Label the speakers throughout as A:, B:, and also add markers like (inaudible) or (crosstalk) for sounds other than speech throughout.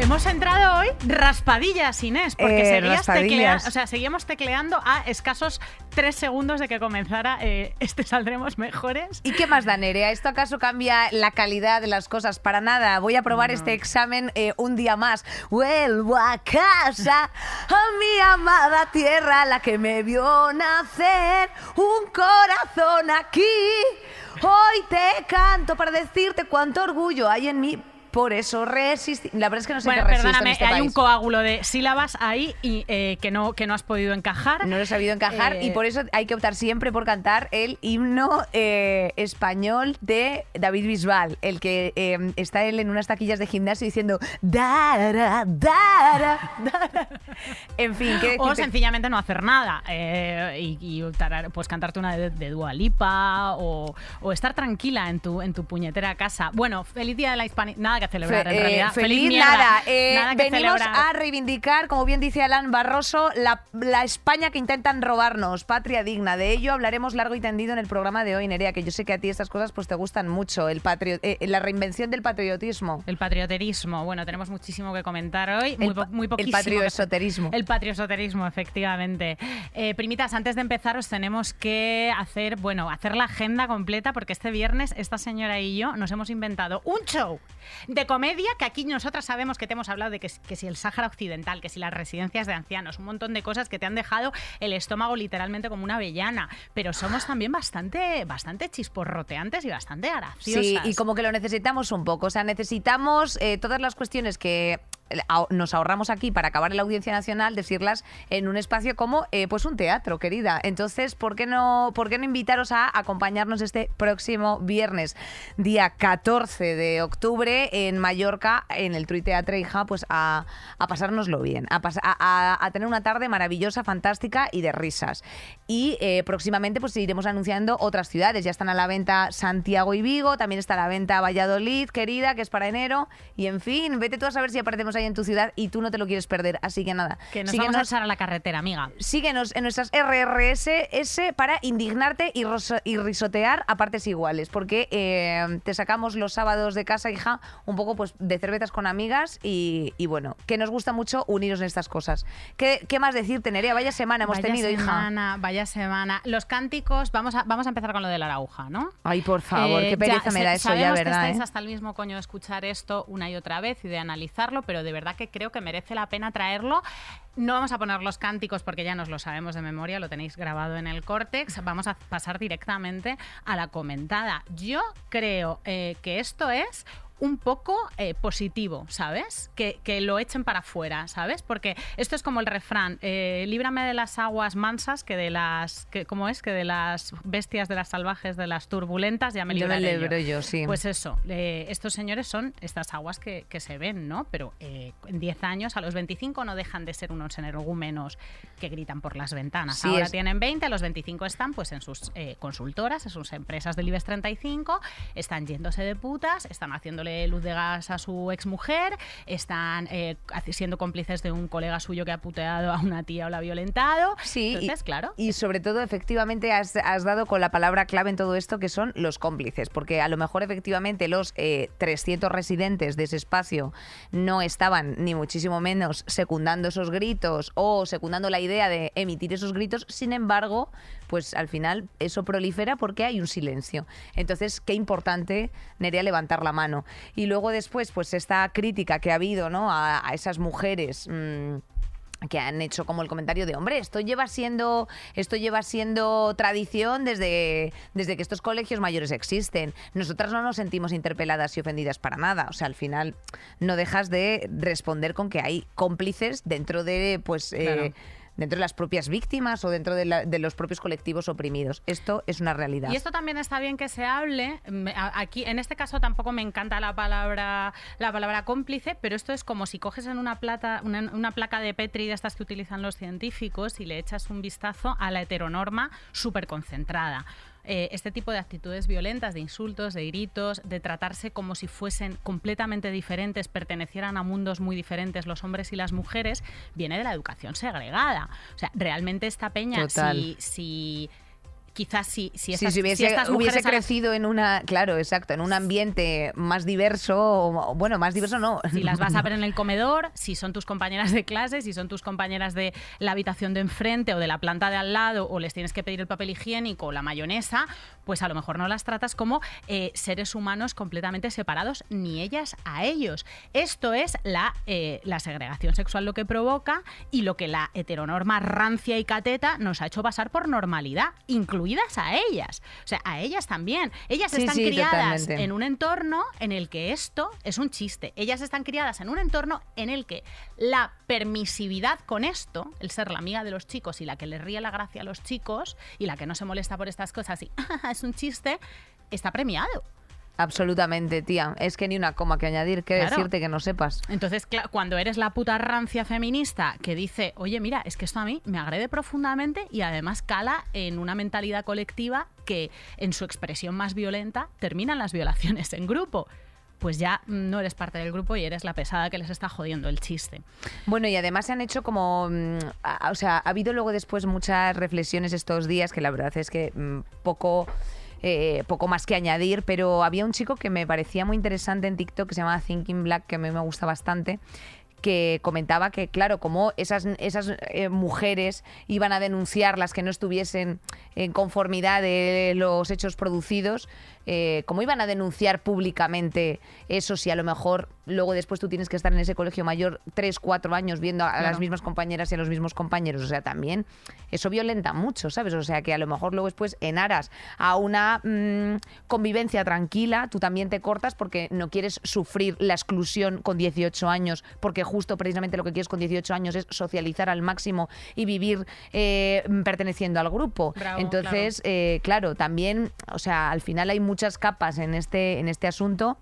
A: Hemos entrado hoy raspadillas, Inés, porque
B: Eh,
A: seguías teclea- o sea, seguíamos tecleando a escasos tres segundos de que comenzara eh, este Saldremos Mejores.
B: ¿Y qué más da, Nerea? ¿Esto acaso cambia la calidad de las cosas? Para nada. Voy a probar este examen eh, un día más. Vuelvo a casa, a mi amada tierra, la que me vio nacer. Un corazón aquí. Hoy te canto para decirte cuánto orgullo hay en mí. Por eso resistí. La verdad es que no sé
A: Bueno,
B: qué
A: perdóname,
B: este
A: hay un
B: país.
A: coágulo de sílabas ahí y eh, que, no, que no has podido encajar.
B: No lo he sabido encajar
A: Eh,
B: y por eso hay que optar siempre por cantar el himno eh, español de David Bisbal, el que eh, está él en unas taquillas de gimnasio diciendo dara, dara, dara". (laughs) En fin, ¿qué
A: O sencillamente no hacer nada eh, y, y tarar- pues cantarte una de, de Dua Lipa o, o estar tranquila en tu, en tu puñetera casa. Bueno, feliz día de la hispanidad. Que celebrar
B: Fe-
A: en
B: eh,
A: realidad.
B: feliz,
A: mierda.
B: nada. Eh,
A: Nada que
B: venimos
A: celebrar.
B: a reivindicar, como bien dice Alan Barroso, la, la España que intentan robarnos, patria digna. De ello hablaremos largo y tendido en el programa de hoy, Nerea, que yo sé que a ti estas cosas pues te gustan mucho, el patrio- eh, la reinvención del patriotismo.
A: El patrioterismo. Bueno, tenemos muchísimo que comentar hoy. Muy,
B: El
A: po-
B: pa-
A: muy
B: el
A: poquísimo. que-
B: patrioesoterismo. (laughs)
A: El patrioesoterismo, efectivamente. Eh, primitas, antes de empezar os tenemos que hacer, bueno, hacer la agenda completa porque este viernes esta señora y yo nos hemos inventado un show de comedia que aquí nosotras sabemos que te hemos hablado de que, si el Sáhara Occidental, que si las residencias de ancianos, un montón de cosas que te han dejado el estómago literalmente como una avellana. Pero somos también bastante, bastante chisporroteantes y bastante graciosas.
B: Sí, y como que lo necesitamos un poco. O sea, necesitamos eh, todas las cuestiones que nos ahorramos aquí para acabar en la Audiencia Nacional, decirlas en un espacio como eh, pues un teatro, querida. Entonces, ¿por qué no, por qué no invitaros a acompañarnos este próximo viernes, día 14 de octubre, en Mallorca, en el Trui Teatre Hija, pues a, a pasárnoslo bien, a, pas- a- a tener una tarde maravillosa, fantástica y de risas. Y eh, próximamente pues iremos anunciando otras ciudades. Ya están a la venta Santiago y Vigo, también está a la venta Valladolid, querida, que es para enero. Y en fin, vete tú a saber si aparecemos ahí en tu ciudad y tú no te lo quieres perder. Así que nada,
A: que nos
B: síguenos,
A: vamos a echar a la carretera, amiga.
B: síguenos en nuestras RRS para indignarte y, risotear a partes iguales. Porque eh, te sacamos los sábados de casa, hija, un poco pues de cervezas con amigas y, y bueno, que nos gusta mucho uniros en estas cosas. ¿Qué, qué más decirte, Nerea? Vaya semana hemos
A: vaya
B: tenido, hija.
A: semana, Vaya semana. Los cánticos, vamos a, vamos a empezar con lo de la arauja, ¿no?
B: Ay, por favor,
A: Eh,
B: qué pereza
A: ya,
B: me da eso ya,
A: sabemos que
B: ¿verdad?
A: estáis
B: eh?
A: hasta el mismo coño de escuchar esto una y otra vez y de analizarlo, pero de verdad que creo que merece la pena traerlo. No vamos a poner los cánticos porque ya nos lo sabemos de memoria, lo tenéis grabado en el córtex. Vamos a pasar directamente a la comentada. Yo creo eh, que esto es un poco eh, positivo, ¿sabes? Que, que lo echen para afuera, ¿sabes? Porque esto es como el refrán, eh, líbrame de las aguas mansas que de las, que, ¿cómo es? Que de las bestias, de las salvajes, de las turbulentas, ya me
B: Yo me
A: libraré
B: libro yo, sí.
A: Pues eso, eh, estos señores son estas aguas que, que se ven, ¿no? Pero en 10 años, a los 25 no dejan de ser unos energúmenos que gritan por las ventanas.
B: Sí,
A: Ahora
B: es-
A: tienen 20, a los 25 están pues en sus consultoras, en sus empresas del IBEX 35, están yéndose de putas, están haciéndole luz de gas a su exmujer, están eh, siendo cómplices de un colega suyo que ha puteado a una tía o la ha violentado.
B: Sí,
A: Entonces,
B: y,
A: claro.
B: y sobre todo, efectivamente, has, has dado con la palabra clave en todo esto, que son los cómplices, porque a lo mejor, efectivamente, los eh, 300 residentes de ese espacio no estaban, ni muchísimo menos, secundando esos gritos o secundando la idea de emitir esos gritos, sin embargo, pues al final eso prolifera porque hay un silencio. Entonces, qué importante, Nerea, levantar la mano. Y luego después, pues esta crítica que ha habido, ¿no? A, a esas mujeres. mm, que han hecho como el comentario de hombre esto lleva siendo esto lleva siendo tradición desde desde que estos colegios mayores existen nosotras no nos sentimos interpeladas y ofendidas para nada o sea al final no dejas de responder con que hay cómplices dentro de pues eh. Dentro de las propias víctimas o dentro de, la- de los propios colectivos oprimidos esto es una realidad
A: Y esto también está bien que se hable. A- Aquí, en este caso, tampoco me encanta la palabra, la palabra cómplice, pero esto es como si coges en una plata, una, una placa de Petri de estas que utilizan los científicos y le echas un vistazo a la heteronorma súper concentrada. Eh, este tipo de actitudes violentas, de insultos, de gritos, de tratarse como si fuesen completamente diferentes, pertenecieran a mundos muy diferentes los hombres y las mujeres, viene de la educación segregada. O sea, realmente esta peña, si, si quizás si, si, estas,
B: si, hubiese,
A: estas mujeres
B: hubiese crecido en una, claro, exacto, en un ambiente más diverso, o- bueno, más diverso no.
A: si las vas a ver en el (laughs) comedor, si son tus compañeras de clase, si son tus compañeras de la habitación de enfrente o de la planta de al lado, o les tienes que pedir el papel higiénico o la mayonesa, pues a lo mejor no las tratas como eh, seres humanos completamente separados, ni ellas a ellos. Esto es la, eh, la segregación sexual lo que provoca y lo que la heteronorma rancia y cateta nos ha hecho pasar por normalidad, a ellas. O sea, a ellas también. Ellas
B: Sí,
A: están
B: sí,
A: criadas
B: totalmente.
A: en un entorno en el que esto es un chiste. Ellas están criadas en un entorno en el que la permisividad con esto, el ser la amiga de los chicos y la que le ríe la gracia a los chicos y la que no se molesta por estas cosas y "Ah, (laughs) es un chiste, está premiado.
B: Absolutamente, tía. Es que ni una coma que añadir, que
A: Claro.
B: decirte que no sepas.
A: Entonces, cuando eres la puta rancia feminista que dice, oye, mira, es que esto a mí me agrede profundamente y además cala en una mentalidad colectiva que en su expresión más violenta terminan las violaciones en grupo, pues ya no eres parte del grupo y eres la pesada que les está jodiendo el chiste.
B: Bueno, y además se han hecho como. mm, o sea, ha habido luego después muchas reflexiones estos días que la verdad es que mm, poco. Eh, poco más que añadir, pero había un chico que me parecía muy interesante en TikTok que se llama Thinking Black, que a mí me gusta bastante, que comentaba que, claro, como esas, esas eh, mujeres iban a denunciar las que no estuviesen en conformidad de los hechos producidos, eh, cómo iban a denunciar públicamente eso si a lo mejor luego después tú tienes que estar en ese colegio mayor tres, cuatro años viendo a, las
A: Claro.
B: mismas compañeras y a los mismos compañeros. O sea, también eso violenta mucho, ¿sabes? O sea, que a lo mejor luego después en aras a una mm, convivencia tranquila, tú también te cortas porque no quieres sufrir la exclusión con 18 años, porque justo precisamente lo que quieres con 18 años es socializar al máximo y vivir eh, perteneciendo al grupo.
A: Bravo,
B: Entonces, eh, claro, también, o sea, al final hay muchas capas en este, en este asunto.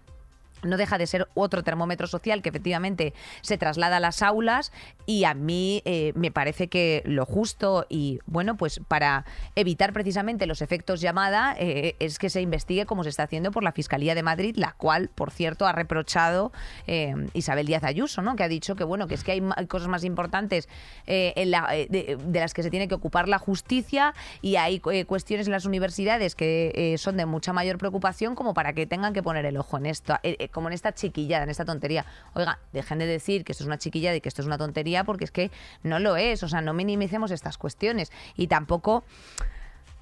B: No deja de ser otro termómetro social que efectivamente se traslada a las aulas y a mí eh, me parece que lo justo y bueno, pues para evitar precisamente los efectos llamada eh, es que se investigue como se está haciendo por la Fiscalía de Madrid, la cual, por cierto, ha reprochado eh, Isabel Díaz Ayuso, ¿no? que ha dicho que bueno, que es que hay cosas más importantes de, de las que se tiene que ocupar la justicia y hay cuestiones en las universidades que son de mucha mayor preocupación como para que tengan que poner el ojo en esto, como en esta chiquillada, en esta tontería. Oiga, dejen de decir que esto es una chiquillada y que esto es una tontería porque es que no lo es, o sea, no minimicemos estas cuestiones y tampoco...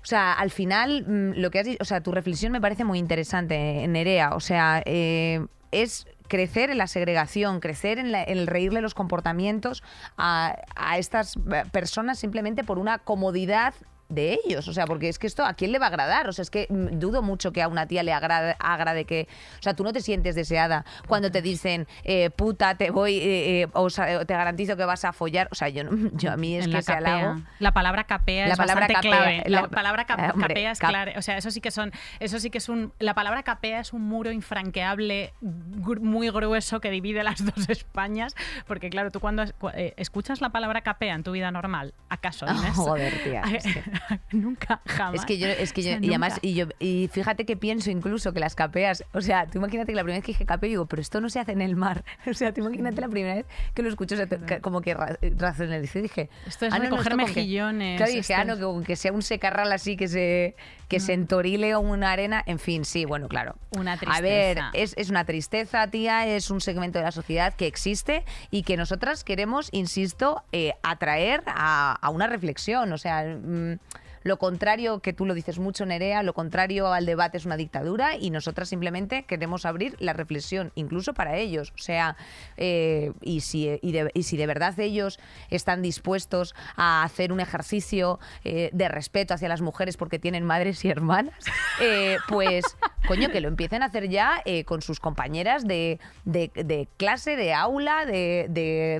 B: O sea, al final, mm, lo que has dicho, o sea, tu reflexión me parece muy interesante, Nerea. O sea, eh, es crecer en la segregación, crecer en, el reírle los comportamientos a, a estas eh, personas simplemente por una comodidad de ellos, o sea, porque es que esto a quién le va a agradar, o sea, es que mm, dudo mucho que a una tía le agrade, agrade que, o sea, tú no te sientes deseada cuando te dicen eh, puta, te voy, eh, eh, o sea, te garantizo que vas a follar, o sea, yo, (laughs) yo a mí es
A: en
B: que
A: capea.
B: halago,
A: La palabra capea
B: La
A: es
B: palabra
A: bastante
B: capea,
A: clave. La,
B: la-
A: palabra
B: eh, (laughs) hombre,
A: capea es
B: cap-
A: clave. O sea, eso sí que son, eso sí que es un, la palabra capea es un muro infranqueable gr- muy grueso que divide las (laughs) dos Españas, porque claro, tú cuando eh, escuchas la palabra capea en tu vida normal, ¿acaso Inés?
B: Joder, tía, es que- (laughs)
A: nunca, jamás.
B: Es que yo, es que
A: O
B: yo,
A: sea,
B: y además, y yo, y fíjate que pienso incluso que las capeas, o sea, tú imagínate que la primera vez que dije capeo, digo, pero esto no se hace en el mar. (laughs) O sea, tú imagínate la primera vez que lo escucho, o sea, te- como que ra- racionalicé, dije,
A: Esto es
B: ah, no,
A: recoger
B: que-
A: mejillones,
B: claro, dije, ah, no, que, que sea un secarral así, que se, que se entorile una arena, en fin, sí, bueno, claro.
A: Una
B: A ver,
A: tristeza.
B: es, es una tristeza, tía, es un segmento de la sociedad que existe y que nosotras queremos, insisto, eh, atraer a, a una reflexión. O sea, mm, lo contrario, que tú lo dices mucho, Nerea, lo contrario al debate es una dictadura y nosotras simplemente queremos abrir la reflexión, incluso para ellos. O sea, eh, y, si, y, de, si de verdad ellos están dispuestos a hacer un ejercicio eh, de respeto hacia las mujeres porque tienen madres y hermanas, eh, pues, coño, que lo empiecen a hacer ya eh, con sus compañeras de, de- de clase, de aula, de,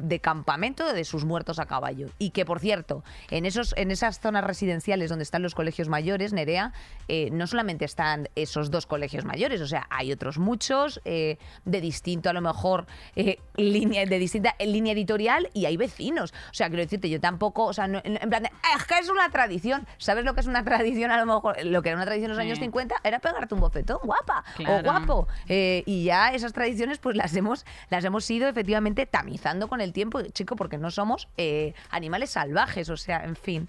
B: de- campamento, de sus muertos a caballo. Y que, por cierto, en, esos, en esas zonas residenciales donde están los colegios mayores, Nerea, eh, no solamente están esos dos colegios mayores, o sea, hay otros muchos eh, de distinto, a lo mejor, línea, de distinta línea editorial y hay vecinos. O sea, quiero decirte, yo tampoco, o sea, no- en plan de, es que es una tradición. ¿Sabes lo que es una tradición? A lo mejor, lo que era una tradición en los años 50 era pegarte un bofetón, guapa o guapo. Eh, y ya esas tradiciones, pues las hemos, las hemos ido efectivamente tamizando con el tiempo, chico, porque no somos eh, animales salvajes, o sea, en fin.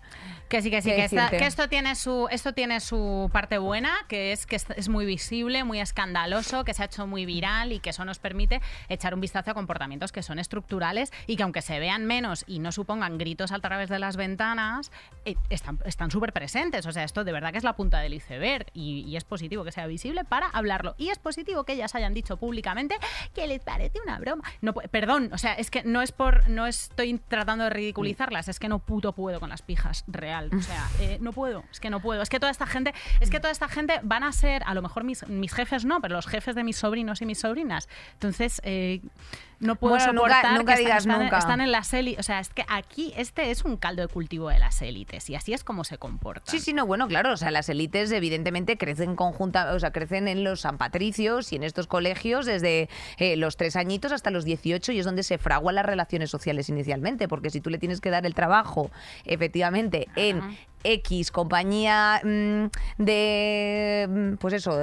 A: Que sí, que sí,
B: ¿Qué
A: que, esta-
B: decirte?
A: que esto tiene su esto tiene su parte buena, que es que es- muy visible, muy escandaloso, que se ha hecho muy viral y que eso nos permite echar un vistazo a comportamientos que son estructurales y que aunque se vean menos y no supongan gritos a través de las ventanas, eh, están están súper presentes. O sea, esto de verdad que es la punta del iceberg y, y es positivo que sea visible para hablarlo. Y es positivo que ellas hayan dicho públicamente que les parece una broma. No, perdón, o sea, es que no es por no estoy tratando de ridiculizarlas, es que no puto puedo con las pijas real. O sea, (laughs) eh, no puedo, es que no puedo. Es que toda esta gente, es que toda esta gente van a ser, a lo mejor mis, mis jefes no, pero los jefes de mis sobrinos y mis sobrinas. Entonces, eh, no puedo
B: Bueno, nunca-
A: soportar
B: nunca
A: que
B: digas
A: están, están-
B: nunca.
A: están en las élites. O sea, es que aquí este es un caldo de cultivo de las élites y así es como se comporta.
B: Sí, sí, no, bueno, claro, o sea, las élites evidentemente crecen conjunta, o sea, crecen en los San Patricios y en estos colegios desde eh, los tres añitos hasta los 18 y es donde se fraguan las relaciones sociales inicialmente, porque si tú le tienes que dar el trabajo, efectivamente, en X compañía mm, de, mm, pues eso,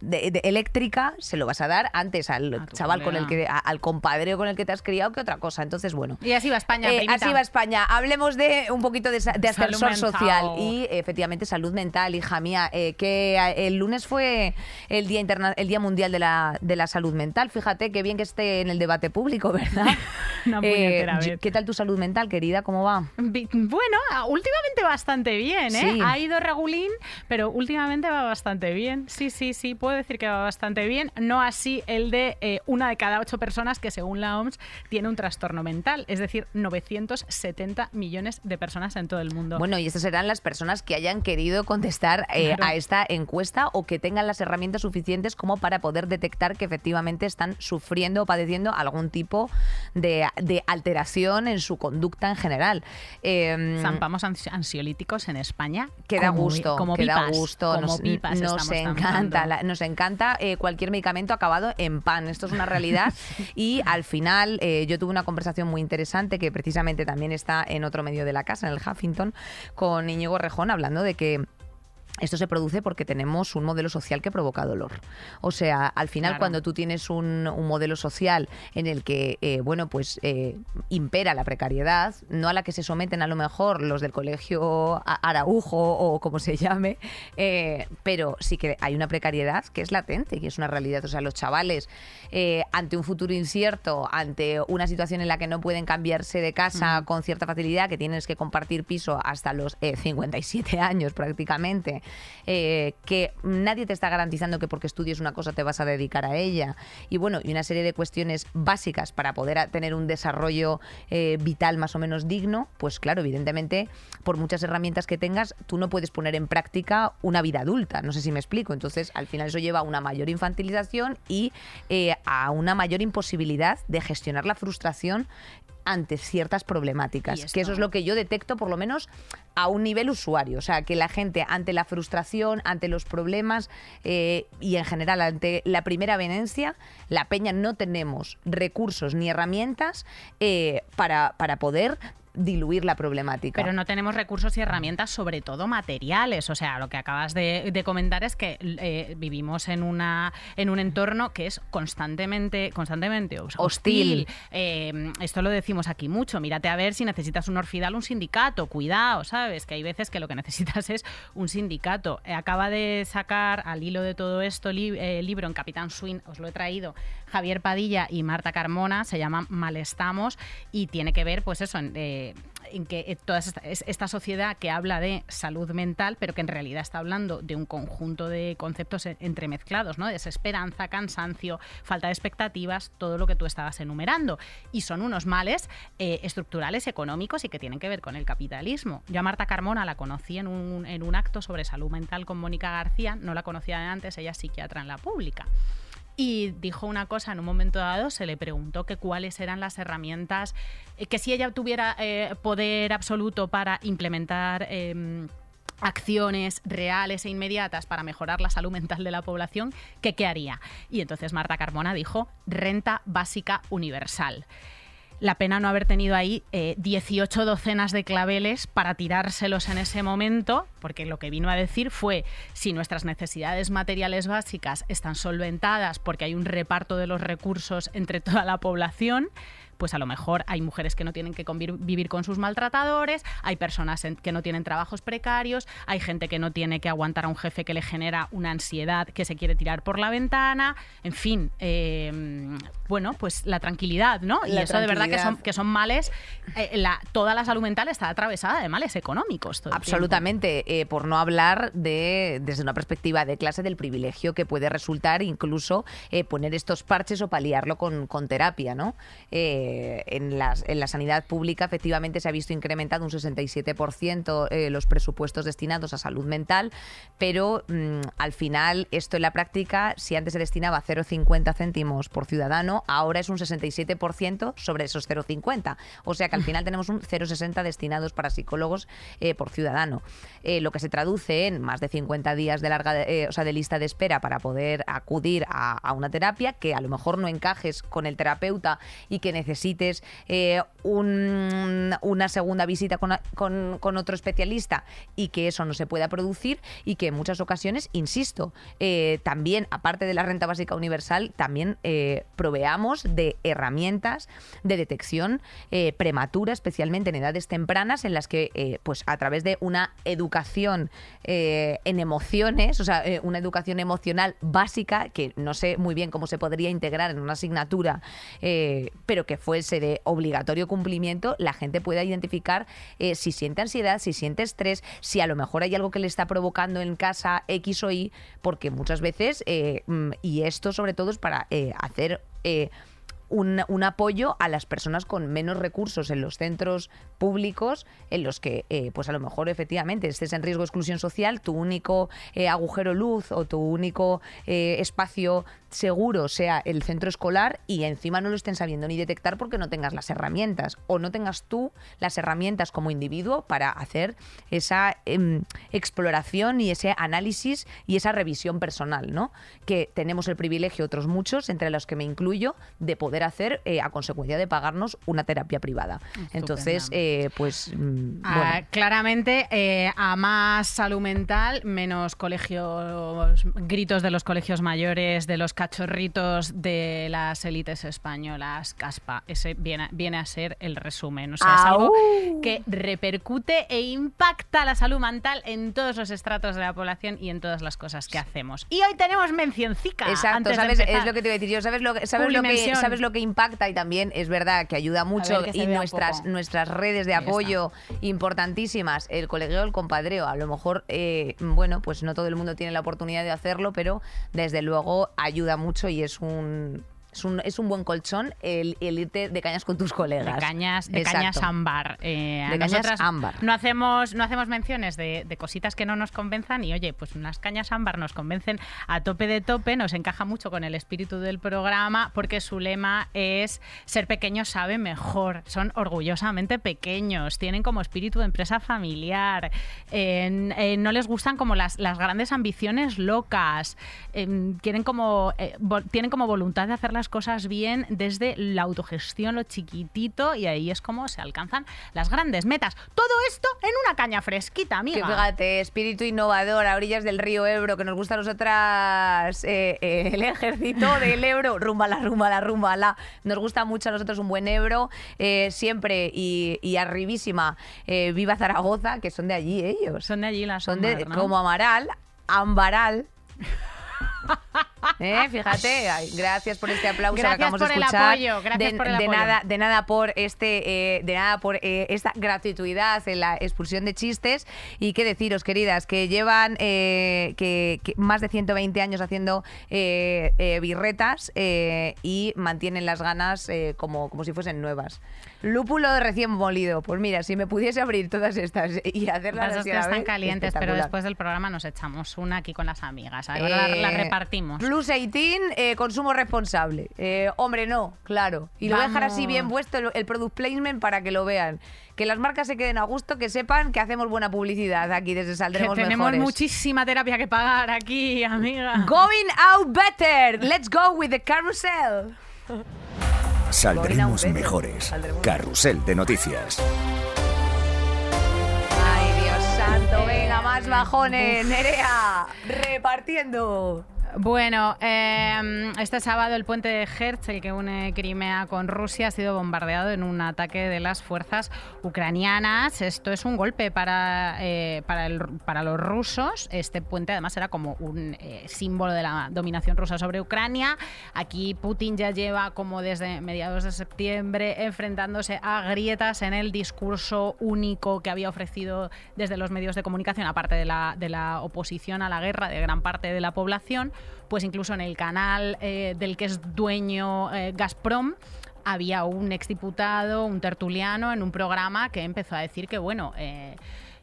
B: de, de eléctrica, se lo vas a dar antes al chaval con el que, a- al compadre con el que te has criado que otra cosa. Entonces, bueno.
A: Y así va España.
B: Eh, así va España. Hablemos de un poquito de, de ascensor social y efectivamente salud mental, hija mía. eh, que eh, el lunes fue el día interna el día mundial de la, de la salud mental. Fíjate qué bien que esté en el debate público, ¿verdad? (laughs)
A: Una
B: Eh,
A: vez.
B: ¿Qué tal tu salud mental, querida? ¿Cómo va?
A: Bueno, últimamente bastante bien, ¿eh?
B: Sí.
A: Ha ido regulín, pero últimamente va bastante bien. Sí, sí, sí, puedo decir que va bastante bien. No así el de eh, una de cada ocho personas que, según la OMS, tiene un trastorno mental. Es decir, 970 millones de personas en todo el mundo.
B: Bueno, y estas serán las personas que hayan querido contestar eh,
A: Claro.
B: a esta encuesta o que tengan las herramientas suficientes como para poder detectar que efectivamente están sufriendo o padeciendo algún tipo de, de alteración en su conducta en general. Eh,
A: Zampamos ans- ansiolíticos en España.
B: Que da
A: como-
B: gusto,
A: como
B: que da
A: pipas,
B: gusto.
A: como
B: nos
A: pipas
B: nos
A: estamos
B: encanta, la- nos encanta eh, cualquier medicamento acabado en pan. Esto es una realidad. (laughs) y al final eh, yo tuve una conversación muy interesante que precisamente también está en otro medio de la casa, en el Huffington, con Íñigo Rejón, hablando de que esto se produce porque tenemos un modelo social que provoca dolor. O sea, al final,
A: Claro.
B: cuando tú tienes un, un modelo social en el que, eh, bueno, pues eh, impera la precariedad, no a la que se someten a lo mejor los del colegio Araujo o como se llame, eh, pero sí que hay una precariedad que es latente, que es una realidad. O sea, los chavales, eh, ante un futuro incierto, ante una situación en la que no pueden cambiarse de casa con cierta facilidad, que tienes que compartir piso hasta los eh, 57 años prácticamente, eh, que nadie te está garantizando que porque estudies una cosa te vas a dedicar a ella. Y bueno, y una serie de cuestiones básicas para poder tener un desarrollo eh, vital más o menos digno, pues claro, evidentemente, por muchas herramientas que tengas, tú no puedes poner en práctica una vida adulta. No sé si me explico. Entonces, al final eso lleva a una mayor infantilización y eh, a una mayor imposibilidad de gestionar la frustración ante ciertas problemáticas. Que eso es lo que yo detecto, por lo menos a un nivel usuario. O sea, que la gente ante la frustración, ante los problemas eh, y en general ante la primera venencia, la peña no tenemos recursos ni herramientas eh, para, para poder diluir la problemática.
A: Pero no tenemos recursos y herramientas, sobre todo materiales. O sea, lo que acabas de, de comentar es que eh, vivimos en una en un entorno que es constantemente constantemente hos-
B: Hostil.
A: hostil. Eh, esto lo decimos aquí mucho. Mírate a ver si necesitas un orfidal, un sindicato. Cuidado, ¿sabes? Que hay veces que lo que necesitas es un sindicato. Eh, acaba de sacar al hilo de todo esto li- libro en Capitán Swing, os lo he traído, Javier Padilla y Marta Carmona, se llama Malestamos y tiene que ver, pues eso, en, eh, que eh, toda esta, es- esta sociedad que habla de salud mental, pero que en realidad está hablando de un conjunto de conceptos e- entremezclados, ¿no? Desesperanza, cansancio, falta de expectativas, todo lo que tú estabas enumerando. Y son unos males eh, estructurales, económicos y que tienen que ver con el capitalismo. Yo a Marta Carmona la conocí en un, en un acto sobre salud mental con Mónica García, no la conocía de antes, ella es psiquiatra en la pública. Y dijo una cosa en un momento dado, se le preguntó que cuáles eran las herramientas, eh, que si ella tuviera eh, poder absoluto para implementar em, acciones reales e inmediatas para mejorar la salud mental de la población, ¿qué, qué haría? Y entonces Marta Carmona dijo renta básica universal. La pena no haber tenido ahí eh, 18 docenas de claveles para tirárselos en ese momento, porque lo que vino a decir fue, si nuestras necesidades materiales básicas están solventadas porque hay un reparto de los recursos entre toda la población, pues a lo mejor hay mujeres que no tienen que vivir con sus maltratadores, hay personas en- que no tienen trabajos precarios, hay gente que no tiene que aguantar a un jefe que le genera una ansiedad que se quiere tirar por la ventana, en fin, eh, bueno, pues la tranquilidad, ¿no? y eso de verdad que son, que son males, eh, la- toda la salud mental está atravesada de males económicos. todo.
B: Absolutamente, eh, por no hablar de, desde una perspectiva de clase del privilegio que puede resultar incluso eh, poner estos parches o paliarlo con, con terapia, ¿no? Eh, en, las- en la sanidad pública efectivamente se ha visto incrementado un 67% eh, los presupuestos destinados a salud mental, pero mm, al final esto en la práctica, si antes se destinaba 0,50 céntimos por ciudadano, ahora es un 67% sobre esos 0,50. O sea que al final tenemos un 0,60 destinados para psicólogos eh, por ciudadano. Eh, lo que se traduce en más de 50 días de larga eh, o sea, de lista de espera para poder acudir a, a una terapia que a lo mejor no encajes con el terapeuta y que necesites eh, un- una segunda visita con, con- con otro especialista y que eso no se pueda producir y que en muchas ocasiones, insisto, eh, también, aparte de la renta básica universal, también eh, proveamos de herramientas de detección prematura, especialmente en edades tempranas, en las que, pues a través de una educación en emociones, o sea, una educación emocional básica, que no sé muy bien cómo se podría integrar en una asignatura, pero que fuese de obligatorio cumplimiento, la gente pueda identificar eh, si siente ansiedad, si siente estrés, si a lo mejor hay algo que le está provocando en casa X o Y, porque muchas veces, eh, mm, y esto sobre todo es para eh, hacer... un, apoyo a las personas con menos recursos en los centros públicos, en los que, pues a lo mejor efectivamente estés en riesgo de exclusión social, tu único agujero luz o tu único espacio seguro sea el centro escolar y encima no lo estén sabiendo ni detectar porque no tengas las herramientas o no tengas tú las herramientas como individuo para hacer esa em, exploración y ese análisis y esa revisión personal, ¿no? Que tenemos el privilegio, otros muchos, entre los que me incluyo, de poder hacer eh, a consecuencia de pagarnos una terapia privada. Entonces, eh, pues, mm,
A: Ah,
B: bueno.
A: claramente, eh, a más salud mental, menos colegios, gritos de los colegios mayores, de los cachorritos de las élites españolas, caspa. Ese viene, viene a ser el resumen. O sea, es algo que repercute e impacta la salud mental en todos los estratos de la población y en todas las cosas que hacemos. Y hoy tenemos mencioncica.
B: Exacto,
A: antes
B: ¿sabes? Es lo que te iba a decir yo. ¿Sabes lo que, sabes lo que, sabes lo que impacta? Y también es verdad que ayuda mucho.
A: que
B: Y nuestras, nuestras redes de
A: Ahí está.
B: apoyo importantísimas. El colegio del compadreo. A lo mejor, eh, bueno, pues no todo el mundo tiene la oportunidad de hacerlo, pero desde luego ayuda mucho y es un. Es un, es un buen colchón el, el irte de cañas con tus colegas.
A: De cañas, de
B: Exacto.
A: cañas ámbar. Eh,
B: De cañas ámbar.
A: No hacemos, no hacemos menciones de, de cositas que no nos convenzan y oye, pues unas cañas ámbar nos convencen a tope de tope, nos encaja mucho con el espíritu del programa porque su lema es ser pequeño sabe mejor. Son orgullosamente pequeños, tienen como espíritu de empresa familiar, eh, eh, no les gustan como las, las grandes ambiciones locas, quieren como, eh, tienen como voluntad de hacer las cosas bien desde la autogestión, lo chiquitito, y ahí es como se alcanzan las grandes metas. Todo esto en una caña fresquita,
B: Que
A: amiga.
B: fíjate, espíritu innovador a orillas del río Ebro, que nos gusta a nosotras eh, eh, el ejército del Ebro, rumba la rumba la rumba la. Nos gusta mucho a nosotros un buen Ebro, eh, siempre y, y arribísima. eh, viva Zaragoza, que son de allí ellos.
A: Son de allí las
B: Son de,
A: ¿no?
B: como Amaral, Ambaral. ¿Eh? Fíjate, Ay, gracias por este aplauso
A: Gracias
B: que acabamos
A: por
B: de
A: el
B: escuchar.
A: apoyo, gracias
B: de,
A: por el
B: de
A: apoyo.
B: nada, de nada por este, eh, de nada por eh, esta gratuidad en la expulsión de chistes y qué deciros, queridas, que llevan eh, que, que más de 120 años haciendo eh, eh, birretas y mantienen las ganas como, como si fuesen nuevas. Lúpulo recién molido. Pues mira, si me pudiese abrir todas estas y hacerlas
A: Las
B: así
A: que
B: a la
A: están
B: vez,
A: calientes, pero después del programa nos echamos una aquí con las amigas. La, la repartimos.
B: Plus 18, eh, consumo responsable. Eh, hombre, no, claro. Y lo voy a dejar así bien puesto el, el product placement para que lo vean. Que las marcas se queden a gusto, que sepan que hacemos buena publicidad aquí desde
A: Que
B: Saldremos
A: tenemos
B: Mejores.
A: muchísima terapia que pagar aquí, amiga.
B: Going out better. Let's go with the carousel.
C: Saldremos mejores.
B: Saldremos-
C: Carrusel de noticias.
B: Ay, Dios santo. Venga, más bajones. Nerea, repartiendo.
A: Bueno, eh, este sábado el puente de Hertz, el que une Crimea con Rusia, ha sido bombardeado en un ataque de las fuerzas ucranianas. Esto es un golpe para, eh, para, los rusos. Este puente además era como un eh, símbolo de la dominación rusa sobre Ucrania. Aquí Putin ya lleva como desde mediados de septiembre enfrentándose a grietas en el discurso único que había ofrecido desde los medios de comunicación, aparte de la oposición a la guerra de gran parte de la población, pues incluso en el canal eh, del que es dueño eh, Gazprom había un exdiputado, un tertuliano en un programa que empezó a decir que, bueno, eh,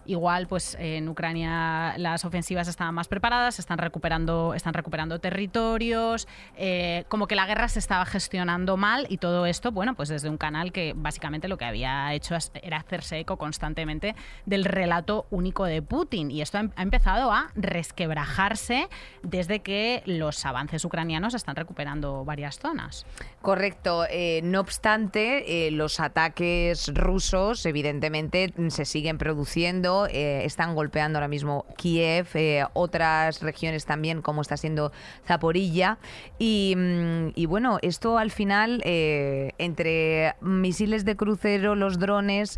A: Igual, pues en Ucrania las ofensivas estaban más preparadas, están recuperando, están recuperando territorios, eh, como que la guerra se estaba gestionando mal y todo esto, bueno, pues desde un canal que básicamente lo que había hecho era hacerse eco constantemente del relato único de Putin. Y esto em- ha empezado a resquebrajarse desde que los avances ucranianos están recuperando varias zonas.
B: Correcto. Eh, no obstante, eh, los ataques rusos, evidentemente, se siguen produciendo. eh, están golpeando ahora mismo Kiev, eh, otras regiones también, como está siendo Zaporilla. Y, mm, y bueno, esto al final, eh, entre misiles de crucero, los drones,